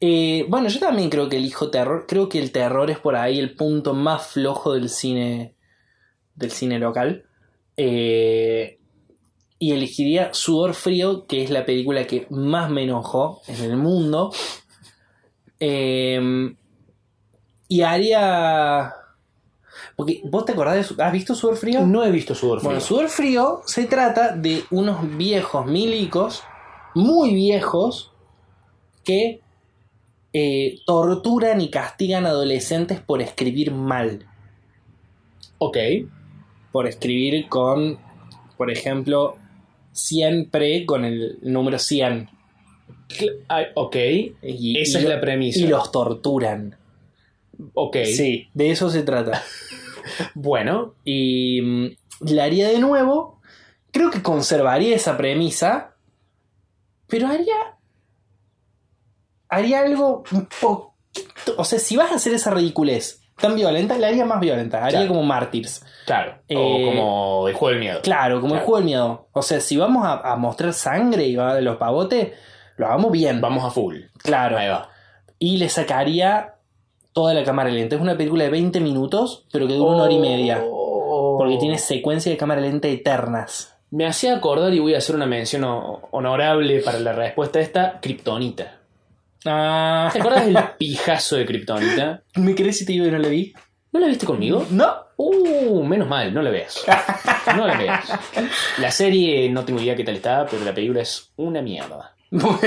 Eh, bueno, yo también creo que elijo terror. Creo que el terror es por ahí el punto más flojo del cine del cine local. Eh, y elegiría Sudor Frío, que es la película que más me enojó en el mundo. Eh, y haría. Porque, ¿vos te acordás de su- ¿Has visto Sudor Frío? No he visto Sudor Frío. Bueno, Sudor Frío se trata de unos viejos milicos, muy viejos, que eh, torturan y castigan adolescentes por escribir mal. Ok. Por escribir con, por ejemplo, siempre con el número 100. Cl- ay, ok. Y, Esa y es lo- la premisa. Y los torturan. Ok. Sí, de eso se trata. Bueno, Y mm, la haría de nuevo. Creo que conservaría esa premisa. Pero haría. Haría algo un poquito. O sea, si vas a hacer esa ridiculez tan violenta, la haría más violenta. Haría Claro. como Mártires. claro. Eh, o como el juego del miedo. Claro, como el juego del miedo. O sea, si vamos a, a mostrar sangre y va de los pavotes, lo hagamos bien. Vamos a full. Claro. Ahí va. Y le sacaría toda la cámara lenta. Es una película de 20 minutos, pero que dura una hora y media. Oh. Porque tiene secuencias de cámara lenta eternas. Me hacía acordar y voy a hacer una mención ho- honorable para la respuesta a esta, Kryptonita. Ah, ¿Te acuerdas del pijazo de Kryptonita? ¿Me crees si te digo que no la vi? ¿No la viste conmigo? No. Uh, menos mal, no la veas. No la veas. La serie no tengo idea qué tal está, pero la película es una mierda. Bueno,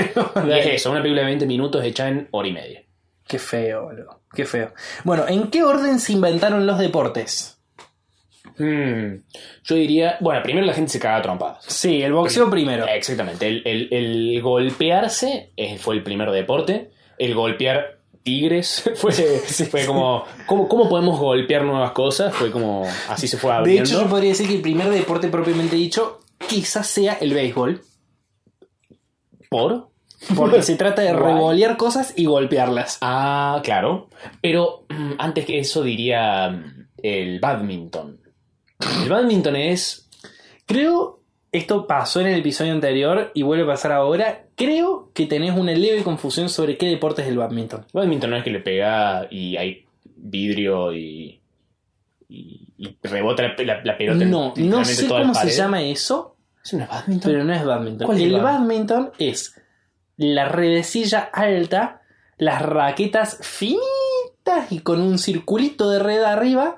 Y es eso, una película de 20 minutos hecha en hora y media. Qué feo, boludo. Qué feo. Bueno, ¿en qué orden se inventaron los deportes? Hmm, Yo diría, bueno, primero la gente se caga a trompadas. Sí, el boxeo primero. Exactamente, el, el- el golpearse eh, fue el primer deporte. El golpear tigres fue, fue como, ¿cómo, ¿cómo podemos golpear nuevas cosas? Fue como, así se fue De abriendo. hecho, yo podría decir que el primer deporte propiamente dicho quizás sea el béisbol. ¿Por? Porque se trata de revolear cosas y golpearlas. Ah, claro. Pero mm, antes que eso diría mm, el badminton. El badminton es... Creo, esto pasó en el episodio anterior y vuelve a pasar ahora. Creo que tenés una leve confusión sobre qué deporte es el badminton. El badminton no es que le pega y hay vidrio y... y, y rebota la, la- la pelota No, no sé cómo se llama eso, ¿Eso no es badminton? pero no es badminton. ¿Cuál es el el badminton es la redecilla alta, las raquetas finitas y con un circulito de red arriba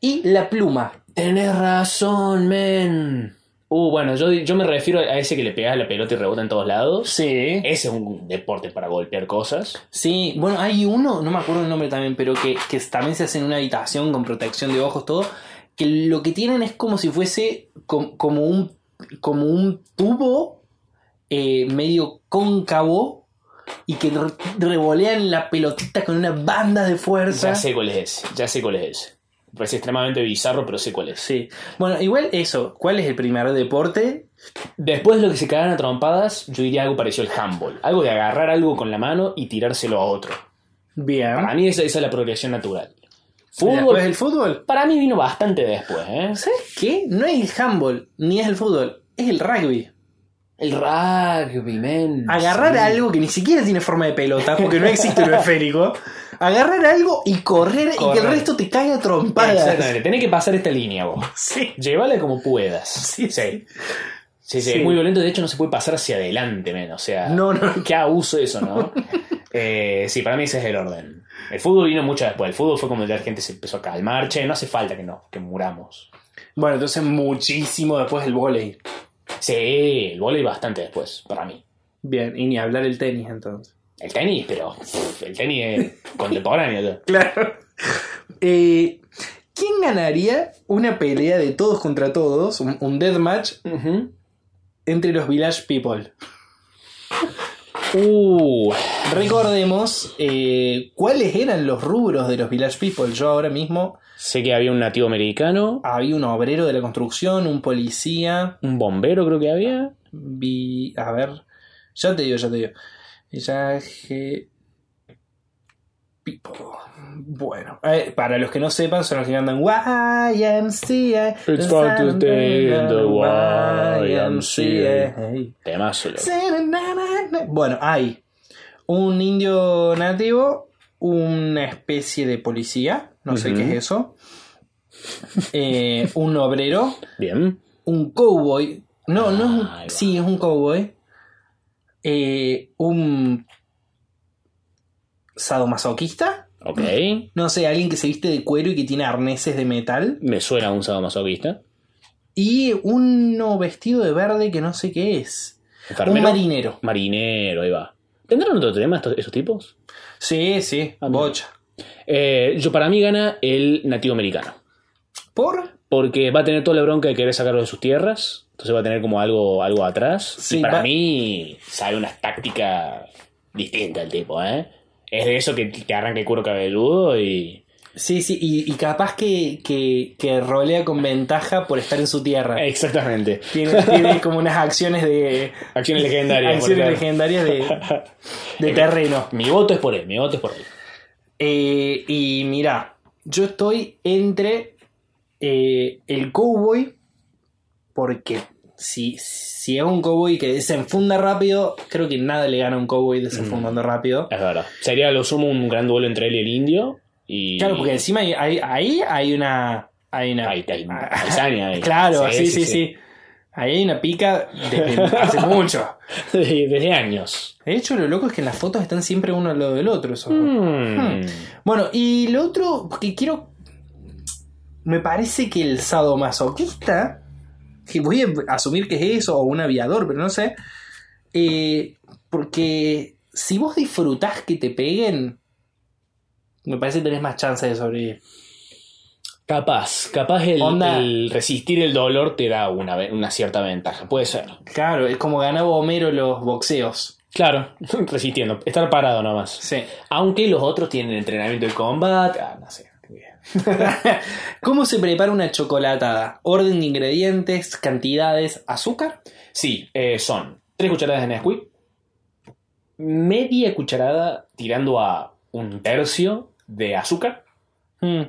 y la pluma. Tenés razón, men. Uh, bueno, yo, yo me refiero a ese que le pega la pelota y rebota en todos lados. Sí. Ese es un deporte para golpear cosas. Sí, bueno, hay uno, no me acuerdo el nombre también, pero que, que también se hace en una habitación con protección de ojos, todo, que lo que tienen es como si fuese com- como, un, como un tubo eh, medio cóncavo y que re- revolean la pelotita con una banda de fuerza. Ya sé cuál es ese. Ya sé cuál es ese. Me parece extremadamente bizarro, pero sé cuál es. Sí. Bueno, igual eso. ¿Cuál es el primer deporte? Después de lo que se cagan a trompadas, yo diría algo parecido al handball. Algo de agarrar algo con la mano y tirárselo a otro. Bien. Para mí esa, esa es la progresión natural. ¿Y Fútbol, Después el fútbol. para mí vino bastante después, ¿eh? ¿Sabes qué? No es el handball, ni es el fútbol, es el rugby. El rugby, men. Agarrar Sí. algo que ni siquiera tiene forma de pelota, porque no existe lo esférico. Agarrar algo y correr, y que el resto te caiga a trompadas. Exactamente, tenés que pasar esta línea vos. Sí. Llévala como puedas. Sí, sí. Sí, sí, Sí. es muy violento. De hecho, no se puede pasar hacia adelante, men. O sea, No, no. qué abuso eso, ¿no? Eh, sí, para mí ese es el orden. El fútbol vino mucho después. El fútbol fue como ya la gente se empezó a calmar. Che, no hace falta que no, que muramos. Bueno, entonces muchísimo después el volei. Sí, el vóley bastante después, para mí. Bien, y ni hablar el tenis entonces. El tenis, pero pff, el tenis es contemporáneo. ya. Claro. Eh, ¿Quién ganaría una pelea de todos contra todos, un, un deathmatch, entre los Village People? Uh, Recordemos eh, cuáles eran los rubros de los Village People. Yo ahora mismo sé que había un nativo americano, había un obrero de la construcción, un policía, un bombero creo que había. vi, a ver, ya te digo, ya te digo. Village People. Bueno, eh, para los que no sepan, son los que andan YMCA. It's fun to stay in the YMCA. Temazo, loco. Bueno, hay un indio nativo, una especie de policía, no sé qué es eso, eh, un obrero, Bien. un cowboy, no, no es un, va. sí, es un cowboy, eh, un sadomasoquista, Ok. no sé, alguien que se viste de cuero y que tiene arneses de metal, Me suena un sadomasoquista. y uno vestido de verde que no sé qué es, un marinero. Marinero, ahí va. ¿Tendrán otro tema estos, esos tipos? Sí, sí, Ah, bocha. Eh, yo para mí gana el nativo americano. ¿Por? Porque va a tener toda la bronca de querer sacarlo de sus tierras. Entonces va a tener como algo, algo atrás. Sí, y para va- mí sabe una táctica distinta el tipo, ¿eh? Es de eso que te arranca el cuero cabelludo y. Sí, sí, y, y capaz que, que, que rolea con ventaja por estar en su tierra. Exactamente. Tiene, tiene como unas acciones de. Acciones legendarias. acciones legendarias de, de terreno. Mi voto es por él, mi voto es por él. Eh, y mira, yo estoy entre eh, el cowboy, porque si, si es un cowboy que desenfunda rápido, creo que nada le gana a un cowboy desenfundando rápido. Es verdad. Sería lo sumo un gran duelo entre él y el indio. Y... Claro, porque encima hay- hay- ahí hay una. Hay una Hay, hay ahí. Claro, sí, sí, sí, Ahí hay una pica desde hace mucho. Desde años. De hecho, lo loco es que en las fotos están siempre uno al lado del otro. Eso. Hmm. Bueno, y lo otro que quiero. Me parece que el sadomasoquista. Que voy a asumir que es eso, o un aviador, pero no sé. eh, porque si vos disfrutás que te peguen. Me parece que tenés más chance de sobrevivir. Capaz, capaz el, Onda. el resistir el dolor te da una, una cierta ventaja. Puede ser. Claro, es como ganaba Homero los boxeos. Claro, resistiendo. Estar parado nomás. Sí. Aunque los otros tienen entrenamiento de combate. Ah, no sé. ¿Cómo se prepara una chocolatada? Orden de ingredientes, cantidades, azúcar. Sí, eh, son tres cucharadas de Nesquik, media cucharada tirando a un tercio de azúcar, Mm,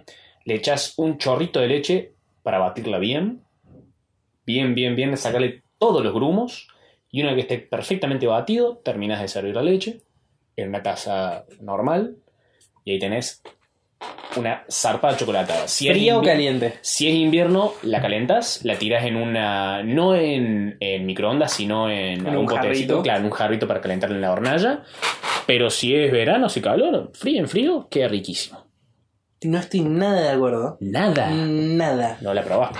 le echas un chorrito de leche para batirla bien, bien, bien, bien, sacarle todos los grumos y una vez que esté perfectamente batido, terminas de servir la leche en una taza normal y ahí tenés una zarpada chocolatada. Si es ¿Fría o caliente? Si es invierno, la calentas, la tiras en una. no en, en microondas, sino en, En algún un potecito, jarrito. claro, en un jarrito para calentarla en la hornalla. Pero si es verano, si calor, frío en frío, queda riquísimo. No estoy nada de acuerdo. Nada. Nada. No la probaste.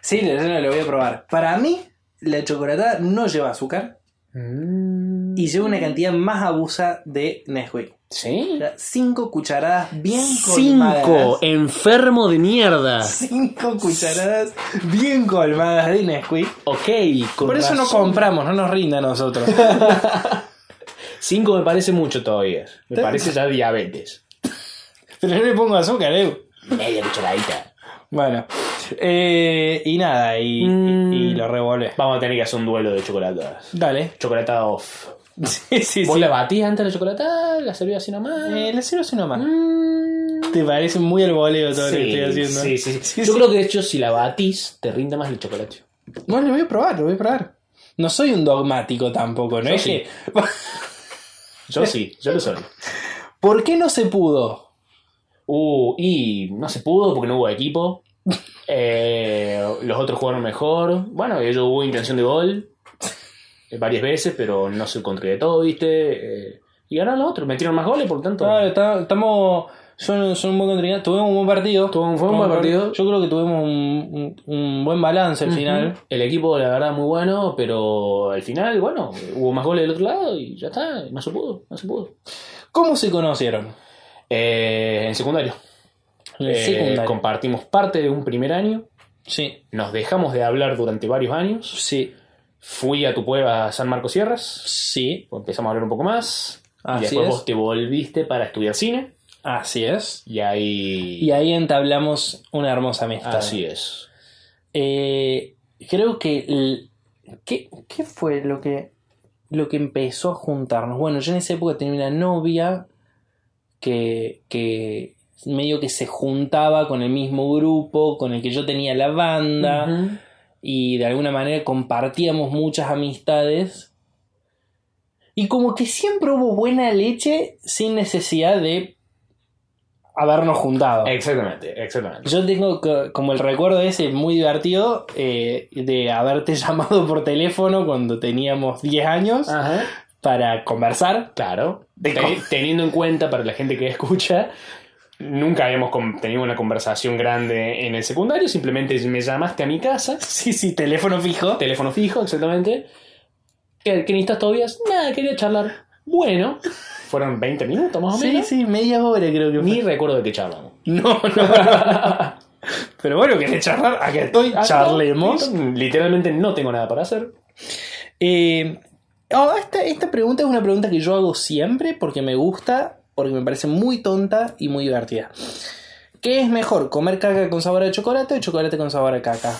Sí, no, no, lo voy a probar. Para mí, la chocolatada no lleva azúcar y lleva una cantidad más abusa de Nesquik. ¿Sí? 5 cucharadas bien colmadas. Cinco. Enfermo de mierda. 5 cucharadas bien colmadas de Nesquik. Ok. con Por eso no compramos, no nos rinda a nosotros. Cinco me parece mucho todavía. Me parece ya diabetes. Pero yo le pongo azúcar, eh. Media cucharadita. Bueno. Eh, y nada, y, Mm. y- y lo revolves. Vamos a tener que hacer un duelo de chocolatas. Dale. Chocolatada off. Sí, sí, ¿Vos sí. la batís antes de la chocolatada? ¿La servías así nomás? Eh, le sirvo así nomás. Mm. Te parece muy el voleo todo lo que estoy haciendo. sí, sí, sí. Sí, Yo sí. creo que de hecho si la batís te rinde más el chocolate. Bueno, lo voy a probar, lo voy a probar. No soy un dogmático tampoco, ¿no? Yo es sí. que. Yo sí, yo lo soy. ¿Por qué no se pudo? Uh, y no se pudo porque no hubo equipo. Eh, los otros jugaron mejor. Bueno, ellos hubo intención de gol eh, varias veces, pero no se concretó, ¿viste? Eh, y ganaron los otros, metieron más goles, por lo tanto. Claro, está- estamos. Son, son un buen contrincante. Tuvimos un buen partido. Fue un buen partido. Yo creo que tuvimos un, un- un buen balance al final. El equipo, la verdad, muy bueno, pero al final, bueno, hubo más goles del otro lado y ya está, no se pudo, no se pudo. ¿Cómo se conocieron? Eh, en secundario. Eh, secundario. compartimos parte de un primer año, Sí, nos dejamos de hablar durante varios años. sí, Fui a tu puebla a San Marcos Sierras, sí. empezamos a hablar un poco más. Así y después es. vos te volviste para estudiar cine. Así es. Y ahí. Y ahí entablamos una hermosa amistad. Así es. Eh, creo que. el- ¿qué, qué fue lo que, lo que empezó a juntarnos? Bueno, yo en esa época tenía una novia que, que medio que se juntaba con el mismo grupo con el que yo tenía la banda y de alguna manera compartíamos muchas amistades. Y como que siempre hubo buena leche sin necesidad de habernos juntado. Exactamente, exactamente. Yo tengo co- como el recuerdo ese muy divertido eh, de haberte llamado por teléfono cuando teníamos 10 años Ajá. Para conversar. Claro. Teniendo en cuenta para la gente que escucha, nunca habíamos tenido una conversación grande en el secundario, simplemente me llamaste a mi casa, Sí, sí, teléfono fijo. teléfono fijo, exactamente. ¿Qué, qué necesitas todavía? Nada, quería charlar. Bueno, fueron 20 minutos más o Sí, menos. sí, media hora creo que Ni recuerdo de qué charlamos. No, no. Pero bueno, querés charlar, aquí estoy, charlemos. Literalmente no tengo nada para hacer. Eh, oh, esta, esta pregunta es una pregunta que yo hago siempre porque me gusta, porque me parece muy tonta y muy divertida. ¿Qué es mejor, comer caca con sabor a chocolate o chocolate con sabor a caca?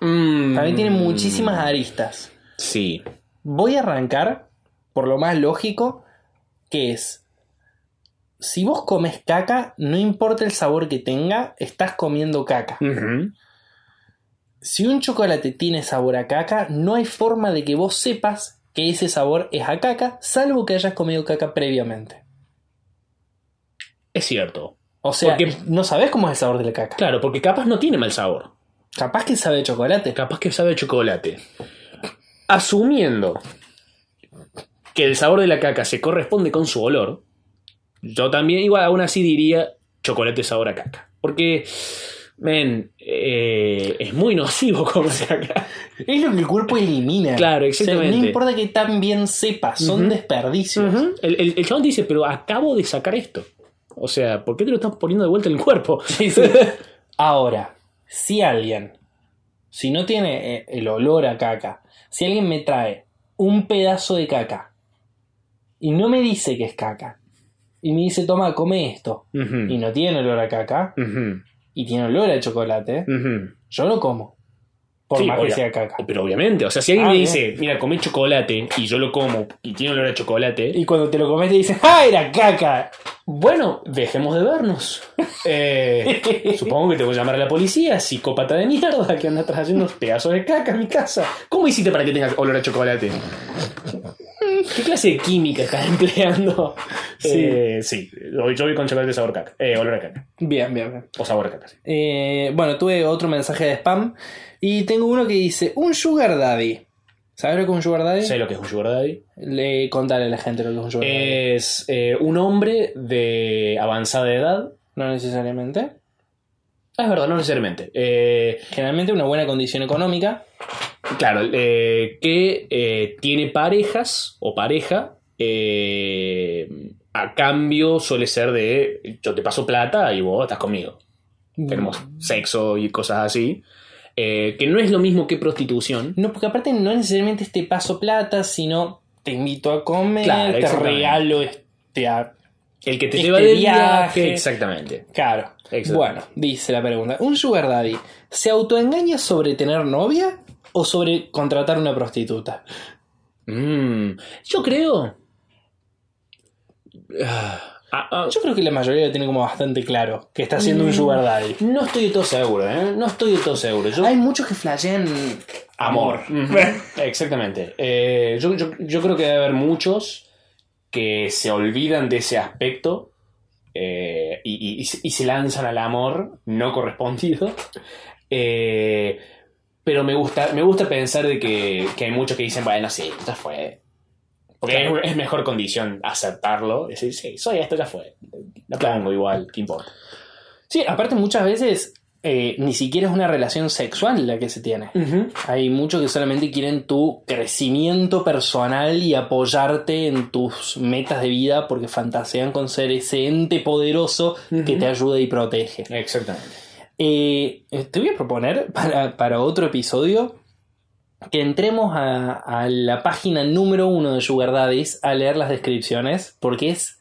También tiene muchísimas aristas. Sí. Voy a arrancar por lo más lógico, que es, si vos comes caca, no importa el sabor que tenga, estás comiendo caca. Si un chocolate tiene sabor a caca, no hay forma de que vos sepas que ese sabor es a caca, salvo que hayas comido caca previamente. Es cierto. O sea, Porque- no sabes cómo es el sabor de la caca. Claro, porque capaz no tiene mal sabor. Capaz que sabe a chocolate. Capaz que sabe a chocolate. Asumiendo que el sabor de la caca se corresponde con su olor, yo también igual aún así diría chocolate sabor a caca. Porque, men, eh, es muy nocivo comer caca. Es lo que el cuerpo elimina. Claro, O sea, exactamente. no importa que tan bien sepas, son desperdicios. El, el, el chabón dice, pero acabo de sacar esto. O sea, ¿por qué te lo estás poniendo de vuelta en el cuerpo? Ahora, si alguien, si no tiene eh, el olor a caca, si alguien me trae un pedazo de caca y no me dice que es caca, y me dice, toma, come esto, y no tiene olor a caca. Y tiene olor a chocolate, yo lo como. Por Sí, más que sea caca. Pero obviamente, o sea, si alguien Ah, me bien. dice, mira, comé chocolate y yo lo como y tiene olor a chocolate, Y cuando te lo comes te dicen, ¡ah, era caca! bueno, dejemos de vernos. Eh, supongo que te voy a llamar a la policía, psicópata de mierda, que andas trayendo pedazos de caca a mi casa. ¿Cómo hiciste para que tenga olor a chocolate? ¿Qué clase de química estás empleando? Sí. Eh, sí, yo voy con chocolate sabor caca, eh, olor a caca, Bien, bien, bien. o sabor a caca. sí. Eh, bueno, tuve otro mensaje de spam y tengo uno que dice, un sugar daddy. ¿Sabes lo que es un sugar daddy? Sé lo que es un sugar daddy. Le contale a la gente lo que es un sugar daddy. Es eh, un hombre de avanzada edad. No necesariamente. Ah, es verdad, no necesariamente. Eh, Generalmente una buena condición económica. claro, eh, que eh, tiene parejas o pareja. A cambio suele ser de yo te paso plata y vos estás conmigo. Tenemos sexo y cosas así. eh, que no es lo mismo que prostitución. No, porque aparte no necesariamente este paso plata, sino te invito a comer, Claro, te regalo este a- El que te Este lleva de viaje. viaje. Exactamente. Claro. Bueno, dice la pregunta. ¿Un sugar daddy se autoengaña sobre tener novia o sobre contratar una prostituta? Mm, yo creo. Ah, ah, ah, Yo creo que la mayoría lo tiene como bastante claro que está haciendo un sugar daddy. no estoy de todo seguro, ¿eh? No estoy de todo seguro. Yo, Hay muchos que flashean amor. Exactamente. Eh, yo, yo- yo creo que debe haber muchos que se olvidan de ese aspecto eh, y, y- y se- y se lanzan al amor no correspondido. Eh, pero me gusta, me gusta pensar de que, que hay muchos que dicen, bueno, sí, ya fue. Porque Claro. es, es mejor condición aceptarlo. Decir, sí, soy esto, ya fue. La pongo igual, ¿qué importa? Sí, aparte muchas veces eh, ni siquiera es una relación sexual la que se tiene. Hay muchos que solamente quieren tu crecimiento personal y apoyarte en tus metas de vida porque fantasean con ser ese ente poderoso que te ayuda y protege. Exactamente. Eh, te voy a proponer para, para otro episodio que entremos a, a la página número uno de Sugar Daddies a leer las descripciones porque es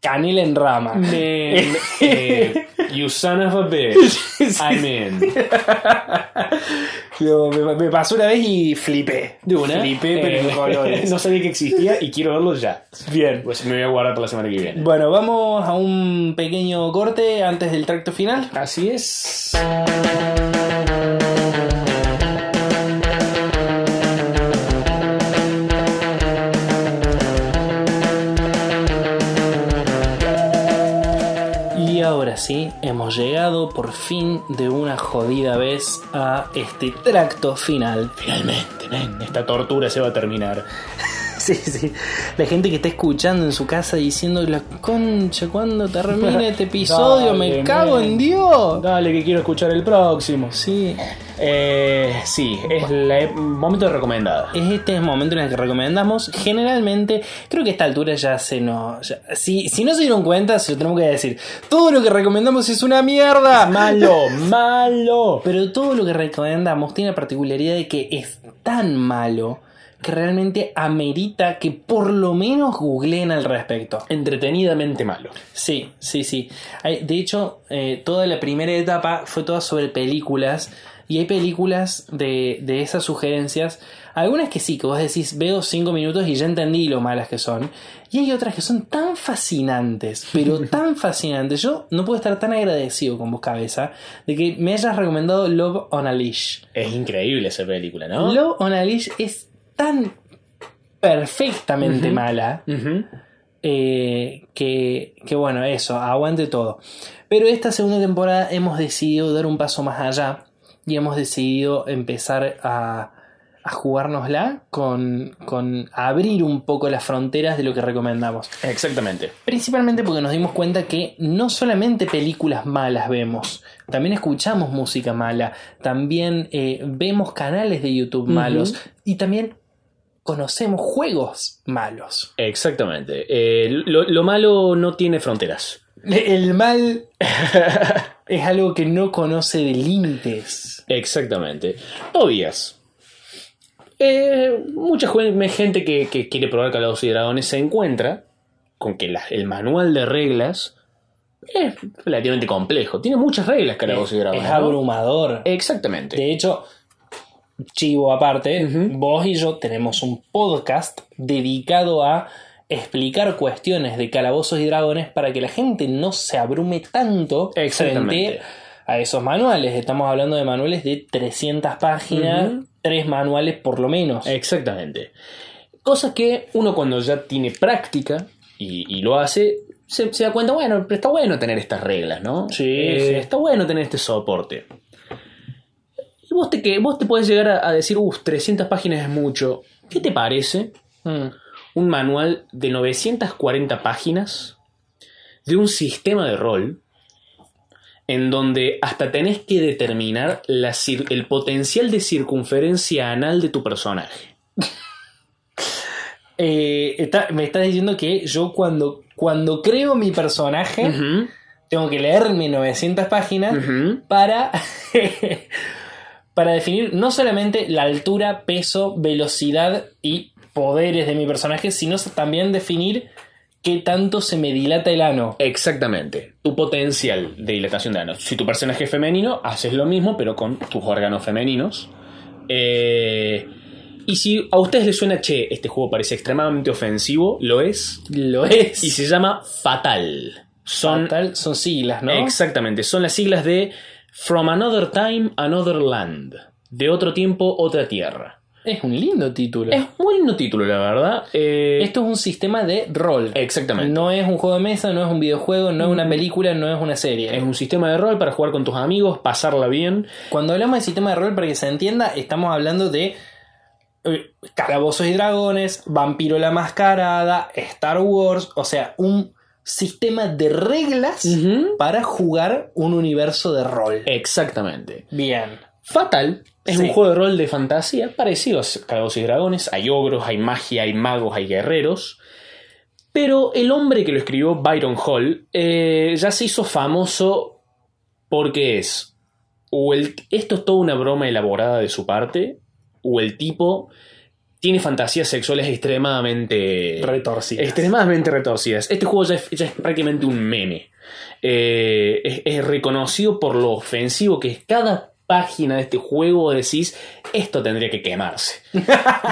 canela en rama. Man, eh, you son of a bitch. I'm in. Lo- me, me pasó una vez y flipé. De una. Flipé, pero en Eh, colores. no sabía que existía y quiero verlo ya. Bien. Pues me voy a guardar para la semana que viene. Bueno, vamos a un pequeño corte antes del tracto final. Así es. Sí, hemos llegado por fin de una jodida vez a este tracto final. Finalmente, men, esta tortura se va a terminar. Sí, sí. La gente que está escuchando en su casa diciendo la concha, ¿cuándo termina este episodio? Dale, Me cago man. en Dios. Dale, que quiero escuchar el próximo. Sí. Eh, sí, es el momento de recomendada. Es este el momento en el que recomendamos. Generalmente, creo que a esta altura ya se nos. ya- si, si no se dieron cuenta, se lo tenemos que decir. Todo lo que recomendamos es una mierda. Malo, malo. Pero todo lo que recomendamos tiene la particularidad de que es tan malo que realmente amerita que por lo menos googleen al respecto. Entretenidamente malo. Sí, sí, sí. Hay- De hecho, eh, toda la primera etapa fue toda sobre películas. Y hay películas de, de esas sugerencias. Algunas que sí, que vos decís, veo cinco minutos y ya entendí lo malas que son. Y hay otras que son tan fascinantes, pero tan fascinantes. Yo no puedo estar tan agradecido con vos, cabeza, de que me hayas recomendado Love on a Leash. Es increíble esa película, ¿no? Love on a Leash es tan perfectamente mala eh, que, que bueno, eso, aguante todo. Pero esta segunda temporada hemos decidido dar un paso más allá y hemos decidido empezar a, a jugárnosla con, con abrir un poco las fronteras de lo que recomendamos. Exactamente. Principalmente porque nos dimos cuenta que no solamente películas malas vemos, también escuchamos música mala, también eh, vemos canales de YouTube malos y también conocemos juegos malos. Exactamente. Eh, lo, lo malo no tiene fronteras. El mal es algo que no conoce de límites. Exactamente. Tobías. Eh, mucha gente que, que quiere probar Calabozos y Dragones se encuentra con que la- el manual de reglas es relativamente complejo. Tiene muchas reglas Calabozos y Es Dragones. ¿no? abrumador. Exactamente. De hecho, chivo aparte, vos y yo tenemos un podcast dedicado a explicar cuestiones de calabozos y dragones para que la gente no se abrume tanto frente a esos manuales. Estamos hablando de manuales de 300 páginas, tres manuales por lo menos. Exactamente. Cosa que uno cuando ya tiene práctica y, y lo hace, se, se da cuenta, bueno, pero está bueno tener estas reglas, ¿no? Sí, Eh, sí. Está bueno tener este soporte. Y vos te, que, vos te puedes llegar a, a decir, uff, 300 páginas es mucho. ¿Qué te parece Mm. Un manual de 940 páginas de un sistema de rol en donde hasta tenés que determinar la el potencial de circunferencia anal de tu personaje? Eh, está- me estás diciendo que yo cuando, cuando creo mi personaje tengo que leerme 900 páginas para, para definir no solamente la altura, peso, velocidad y poderes de mi personaje, sino también definir qué tanto se me dilata el ano. Exactamente. Tu potencial de dilatación de ano. Si tu personaje es femenino, haces lo mismo, pero con tus órganos femeninos. Eh, y si a ustedes les suena, che, este juego parece extremadamente ofensivo, lo es. Lo es. Y se llama Fatal. Son, Fatal, son siglas, ¿no? Exactamente, son las siglas de From Another Time, Another Land. De otro tiempo, otra tierra. Es un lindo título. Es muy lindo título, la verdad. Eh, Esto es un sistema de rol. Exactamente. No es un juego de mesa, no es un videojuego, no es una película, no es una serie. Es un sistema de rol para jugar con tus amigos, pasarla bien. Cuando hablamos de sistema de rol, para que se entienda, estamos hablando de eh, calabozos y dragones, vampiro la mascarada, Star Wars, o sea, un sistema de reglas para jugar un universo de rol. Exactamente. Bien. Fatal es Sí. un juego de rol de fantasía parecido a Calabozos y Dragones. Hay ogros, hay magia, hay magos, hay guerreros. Pero el hombre que lo escribió, Byron Hall, eh, ya se hizo famoso porque es. O el, esto es toda una broma elaborada de su parte, o el tipo tiene fantasías sexuales extremadamente. Retorcidas. Extremadamente retorcidas. Este juego ya es, ya es prácticamente un meme. Eh, es, es reconocido por lo ofensivo que es cada página de este juego. Decís, esto tendría que quemarse.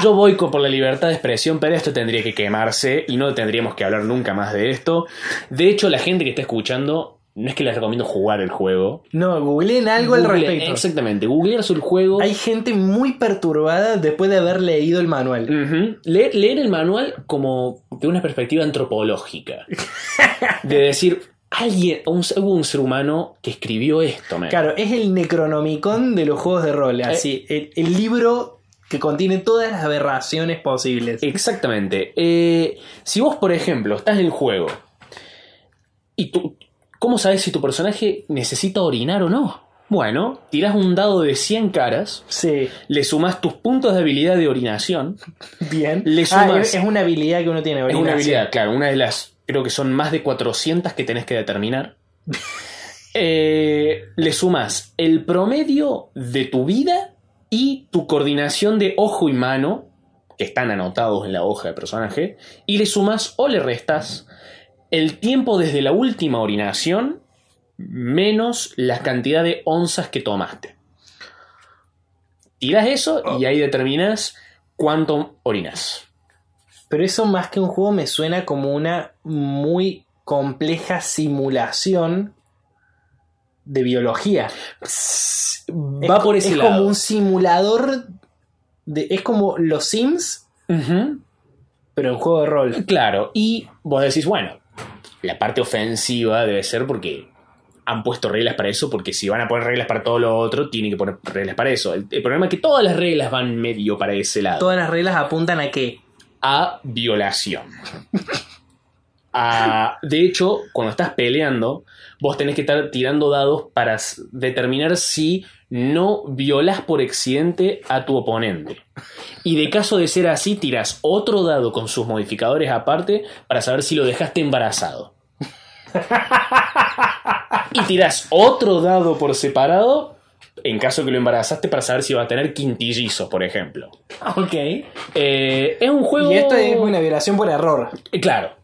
Yo voy con- por la libertad de expresión, pero esto tendría que quemarse y no tendríamos que hablar nunca más de esto. De hecho, la gente que está escuchando, no es que les recomiendo jugar el juego. No, googleen algo al respecto. Exactamente, googlear el juego. Hay gente muy perturbada después de haber leído el manual. Leer, leer el manual como de una perspectiva antropológica. De decir, alguien, un, hubo un ser humano que escribió esto, man. Claro, es el Necronomicon de los juegos de rol. Así, el, el libro que contiene todas las aberraciones posibles. Exactamente. Eh, si vos, por ejemplo, estás en el juego y tú, ¿cómo sabes si tu personaje necesita orinar o no? Bueno, tirás un dado de 100 caras, Sí, le sumás tus puntos de habilidad de orinación. bien. Le Ah, sumas- es, una habilidad que uno tiene. Es una orinación. habilidad, claro, una de las, creo que son más de 400 que tenés que determinar. Eh, le sumas el promedio de tu vida y tu coordinación de ojo y mano, que están anotados en la hoja de personaje, y le sumas o le restas el tiempo desde la última orinación menos la cantidad de onzas que tomaste. Tiras eso y ahí determinas cuánto orinas. Pero eso más que un juego me suena como una muy compleja simulación de biología. Va Es- por ese es lado. como un simulador de. Es como los Sims, pero en juego de rol. Claro, y vos decís, bueno, la parte ofensiva debe ser porque han puesto reglas para eso, porque si van a poner reglas para todo lo otro, tienen que poner reglas para eso. El, el problema es que todas las reglas van medio para ese lado. Todas las reglas apuntan a que. A violación. A- de hecho, cuando estás peleando, vos tenés que estar tirando dados para determinar si no violas por accidente a tu oponente. Y de caso de ser así, tiras otro dado con sus modificadores aparte para saber si lo dejaste embarazado. Y tiras otro dado por separado en caso que lo embarazaste para saber si va a tener quintillizos, por ejemplo. Ok. Eh, es un juego. Y esto es una violación por error. Eh, Claro.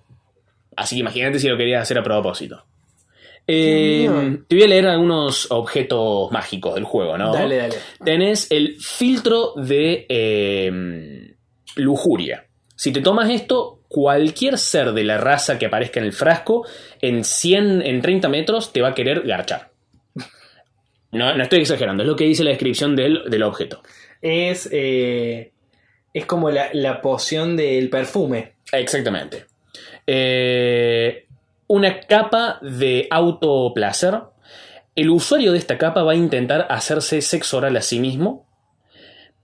Así que imagínate si lo querías hacer a propósito. Eh, te voy a leer algunos objetos mágicos del juego, ¿no? Dale, dale. Tenés el filtro de eh, lujuria. Si te tomas esto, cualquier ser de la raza que aparezca en el frasco, en 100, en 30 metros, te va a querer garchar. No, no estoy exagerando, es lo que dice la descripción del, del objeto. Es. eh, es como la, la poción del perfume. Exactamente. Eh, una capa de autoplacer. El usuario de esta capa va a intentar hacerse sexo oral a sí mismo,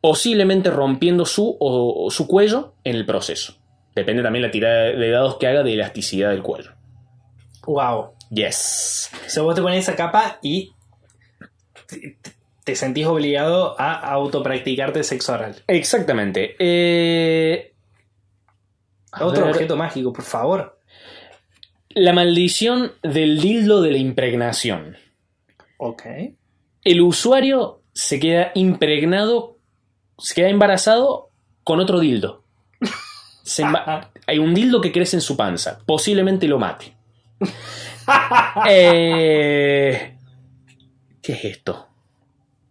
posiblemente rompiendo su, o- su cuello en el proceso. Depende también la tirada de dados que haga de elasticidad del cuello. Wow. Yes. O sea, vos te pones esa capa y. te- Te sentís obligado a autopracticarte sexo oral. Exactamente. Eh, Otro ver, objeto mágico, por favor. La maldición del dildo de la impregnación. Ok. el usuario se queda impregnado, se queda embarazado con otro dildo. Se Hay un dildo que crece en su panza. Posiblemente lo mate. Eh, ¿Qué es esto?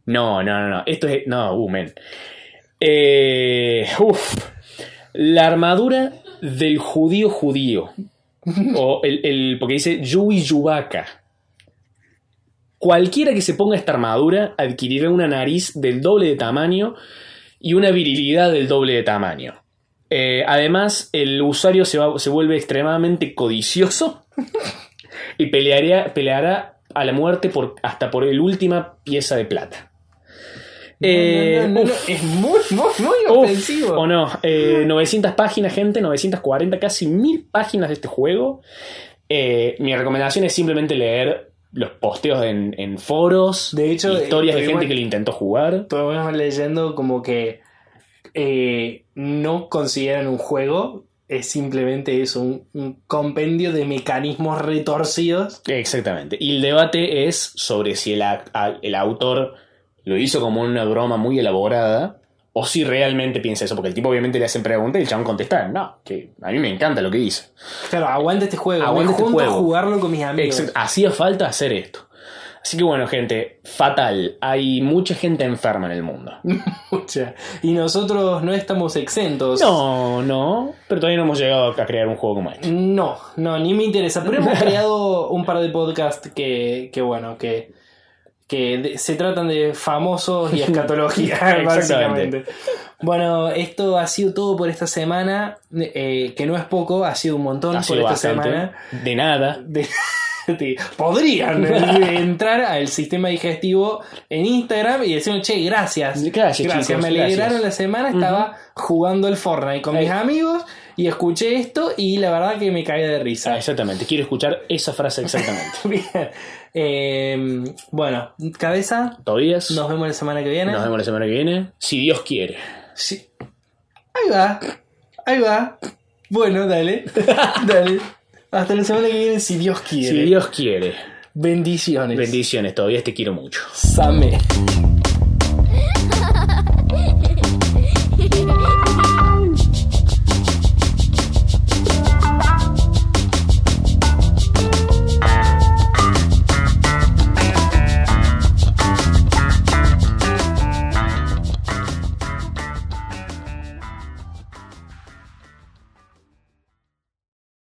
No, no, no, no. Esto es. No, uh, men. Eh, uf. La armadura del judío judío. O el, el- porque dice Yui Yubaka. Cualquiera que se ponga esta armadura adquirirá una nariz del doble de tamaño y una virilidad del doble de tamaño. Eh, además, el usuario se, va- se vuelve extremadamente codicioso y pelearía, peleará a la muerte por, hasta por la última pieza de plata. Eh, No, no, no, no. Es muy, muy, muy Uf, ofensivo. o no, eh, 900 páginas, gente, 940, casi 1000 páginas de este juego. Eh, mi recomendación es simplemente leer los posteos en, en foros, De hecho, historias eh, de gente igual- que lo intentó jugar. Estuvimos leyendo como que eh, no consideran un juego, es simplemente eso, un, un compendio de mecanismos retorcidos. Exactamente. Y el debate es sobre si el, a- el autor lo hizo como una broma muy elaborada o si realmente piensa eso. Porque el tipo obviamente le hacen preguntas y el chabón contesta, no, que a mí me encanta lo que hizo. Claro, aguanta este juego, Aguanta me este junto a jugarlo con mis amigos. Hacía falta hacer esto. Así que bueno, gente, fatal. Hay mucha gente enferma en el mundo. Mucha. Y nosotros no estamos exentos. No, no, pero todavía no hemos llegado a crear un juego como este. No, no, ni me interesa. Pero hemos creado un par de podcasts que, que bueno, que, que de- se tratan de famosos y escatología, Exactamente. básicamente. Bueno, esto ha sido todo por esta semana, eh, que no es poco, ha sido un montón Ha por sido esta bastante. semana. De nada. De- de- podrían eh, entrar al sistema digestivo en Instagram y decirme, che, gracias. Gracias, chicos, me alegraron gracias. la semana, estaba jugando el Fortnite con mis amigos y escuché esto y la verdad que me caí de Ah, risa. exactamente, quiero escuchar esa frase exactamente. Bien. Eh, bueno, cabeza, Todavía. nos vemos la semana que viene. Nos vemos la semana que viene. Si Dios quiere. Sí. Ahí va, ahí va. Bueno, dale, dale. Hasta la semana que viene, si Dios quiere. Si Dios quiere. Bendiciones. Bendiciones, todavía te quiero mucho. Same.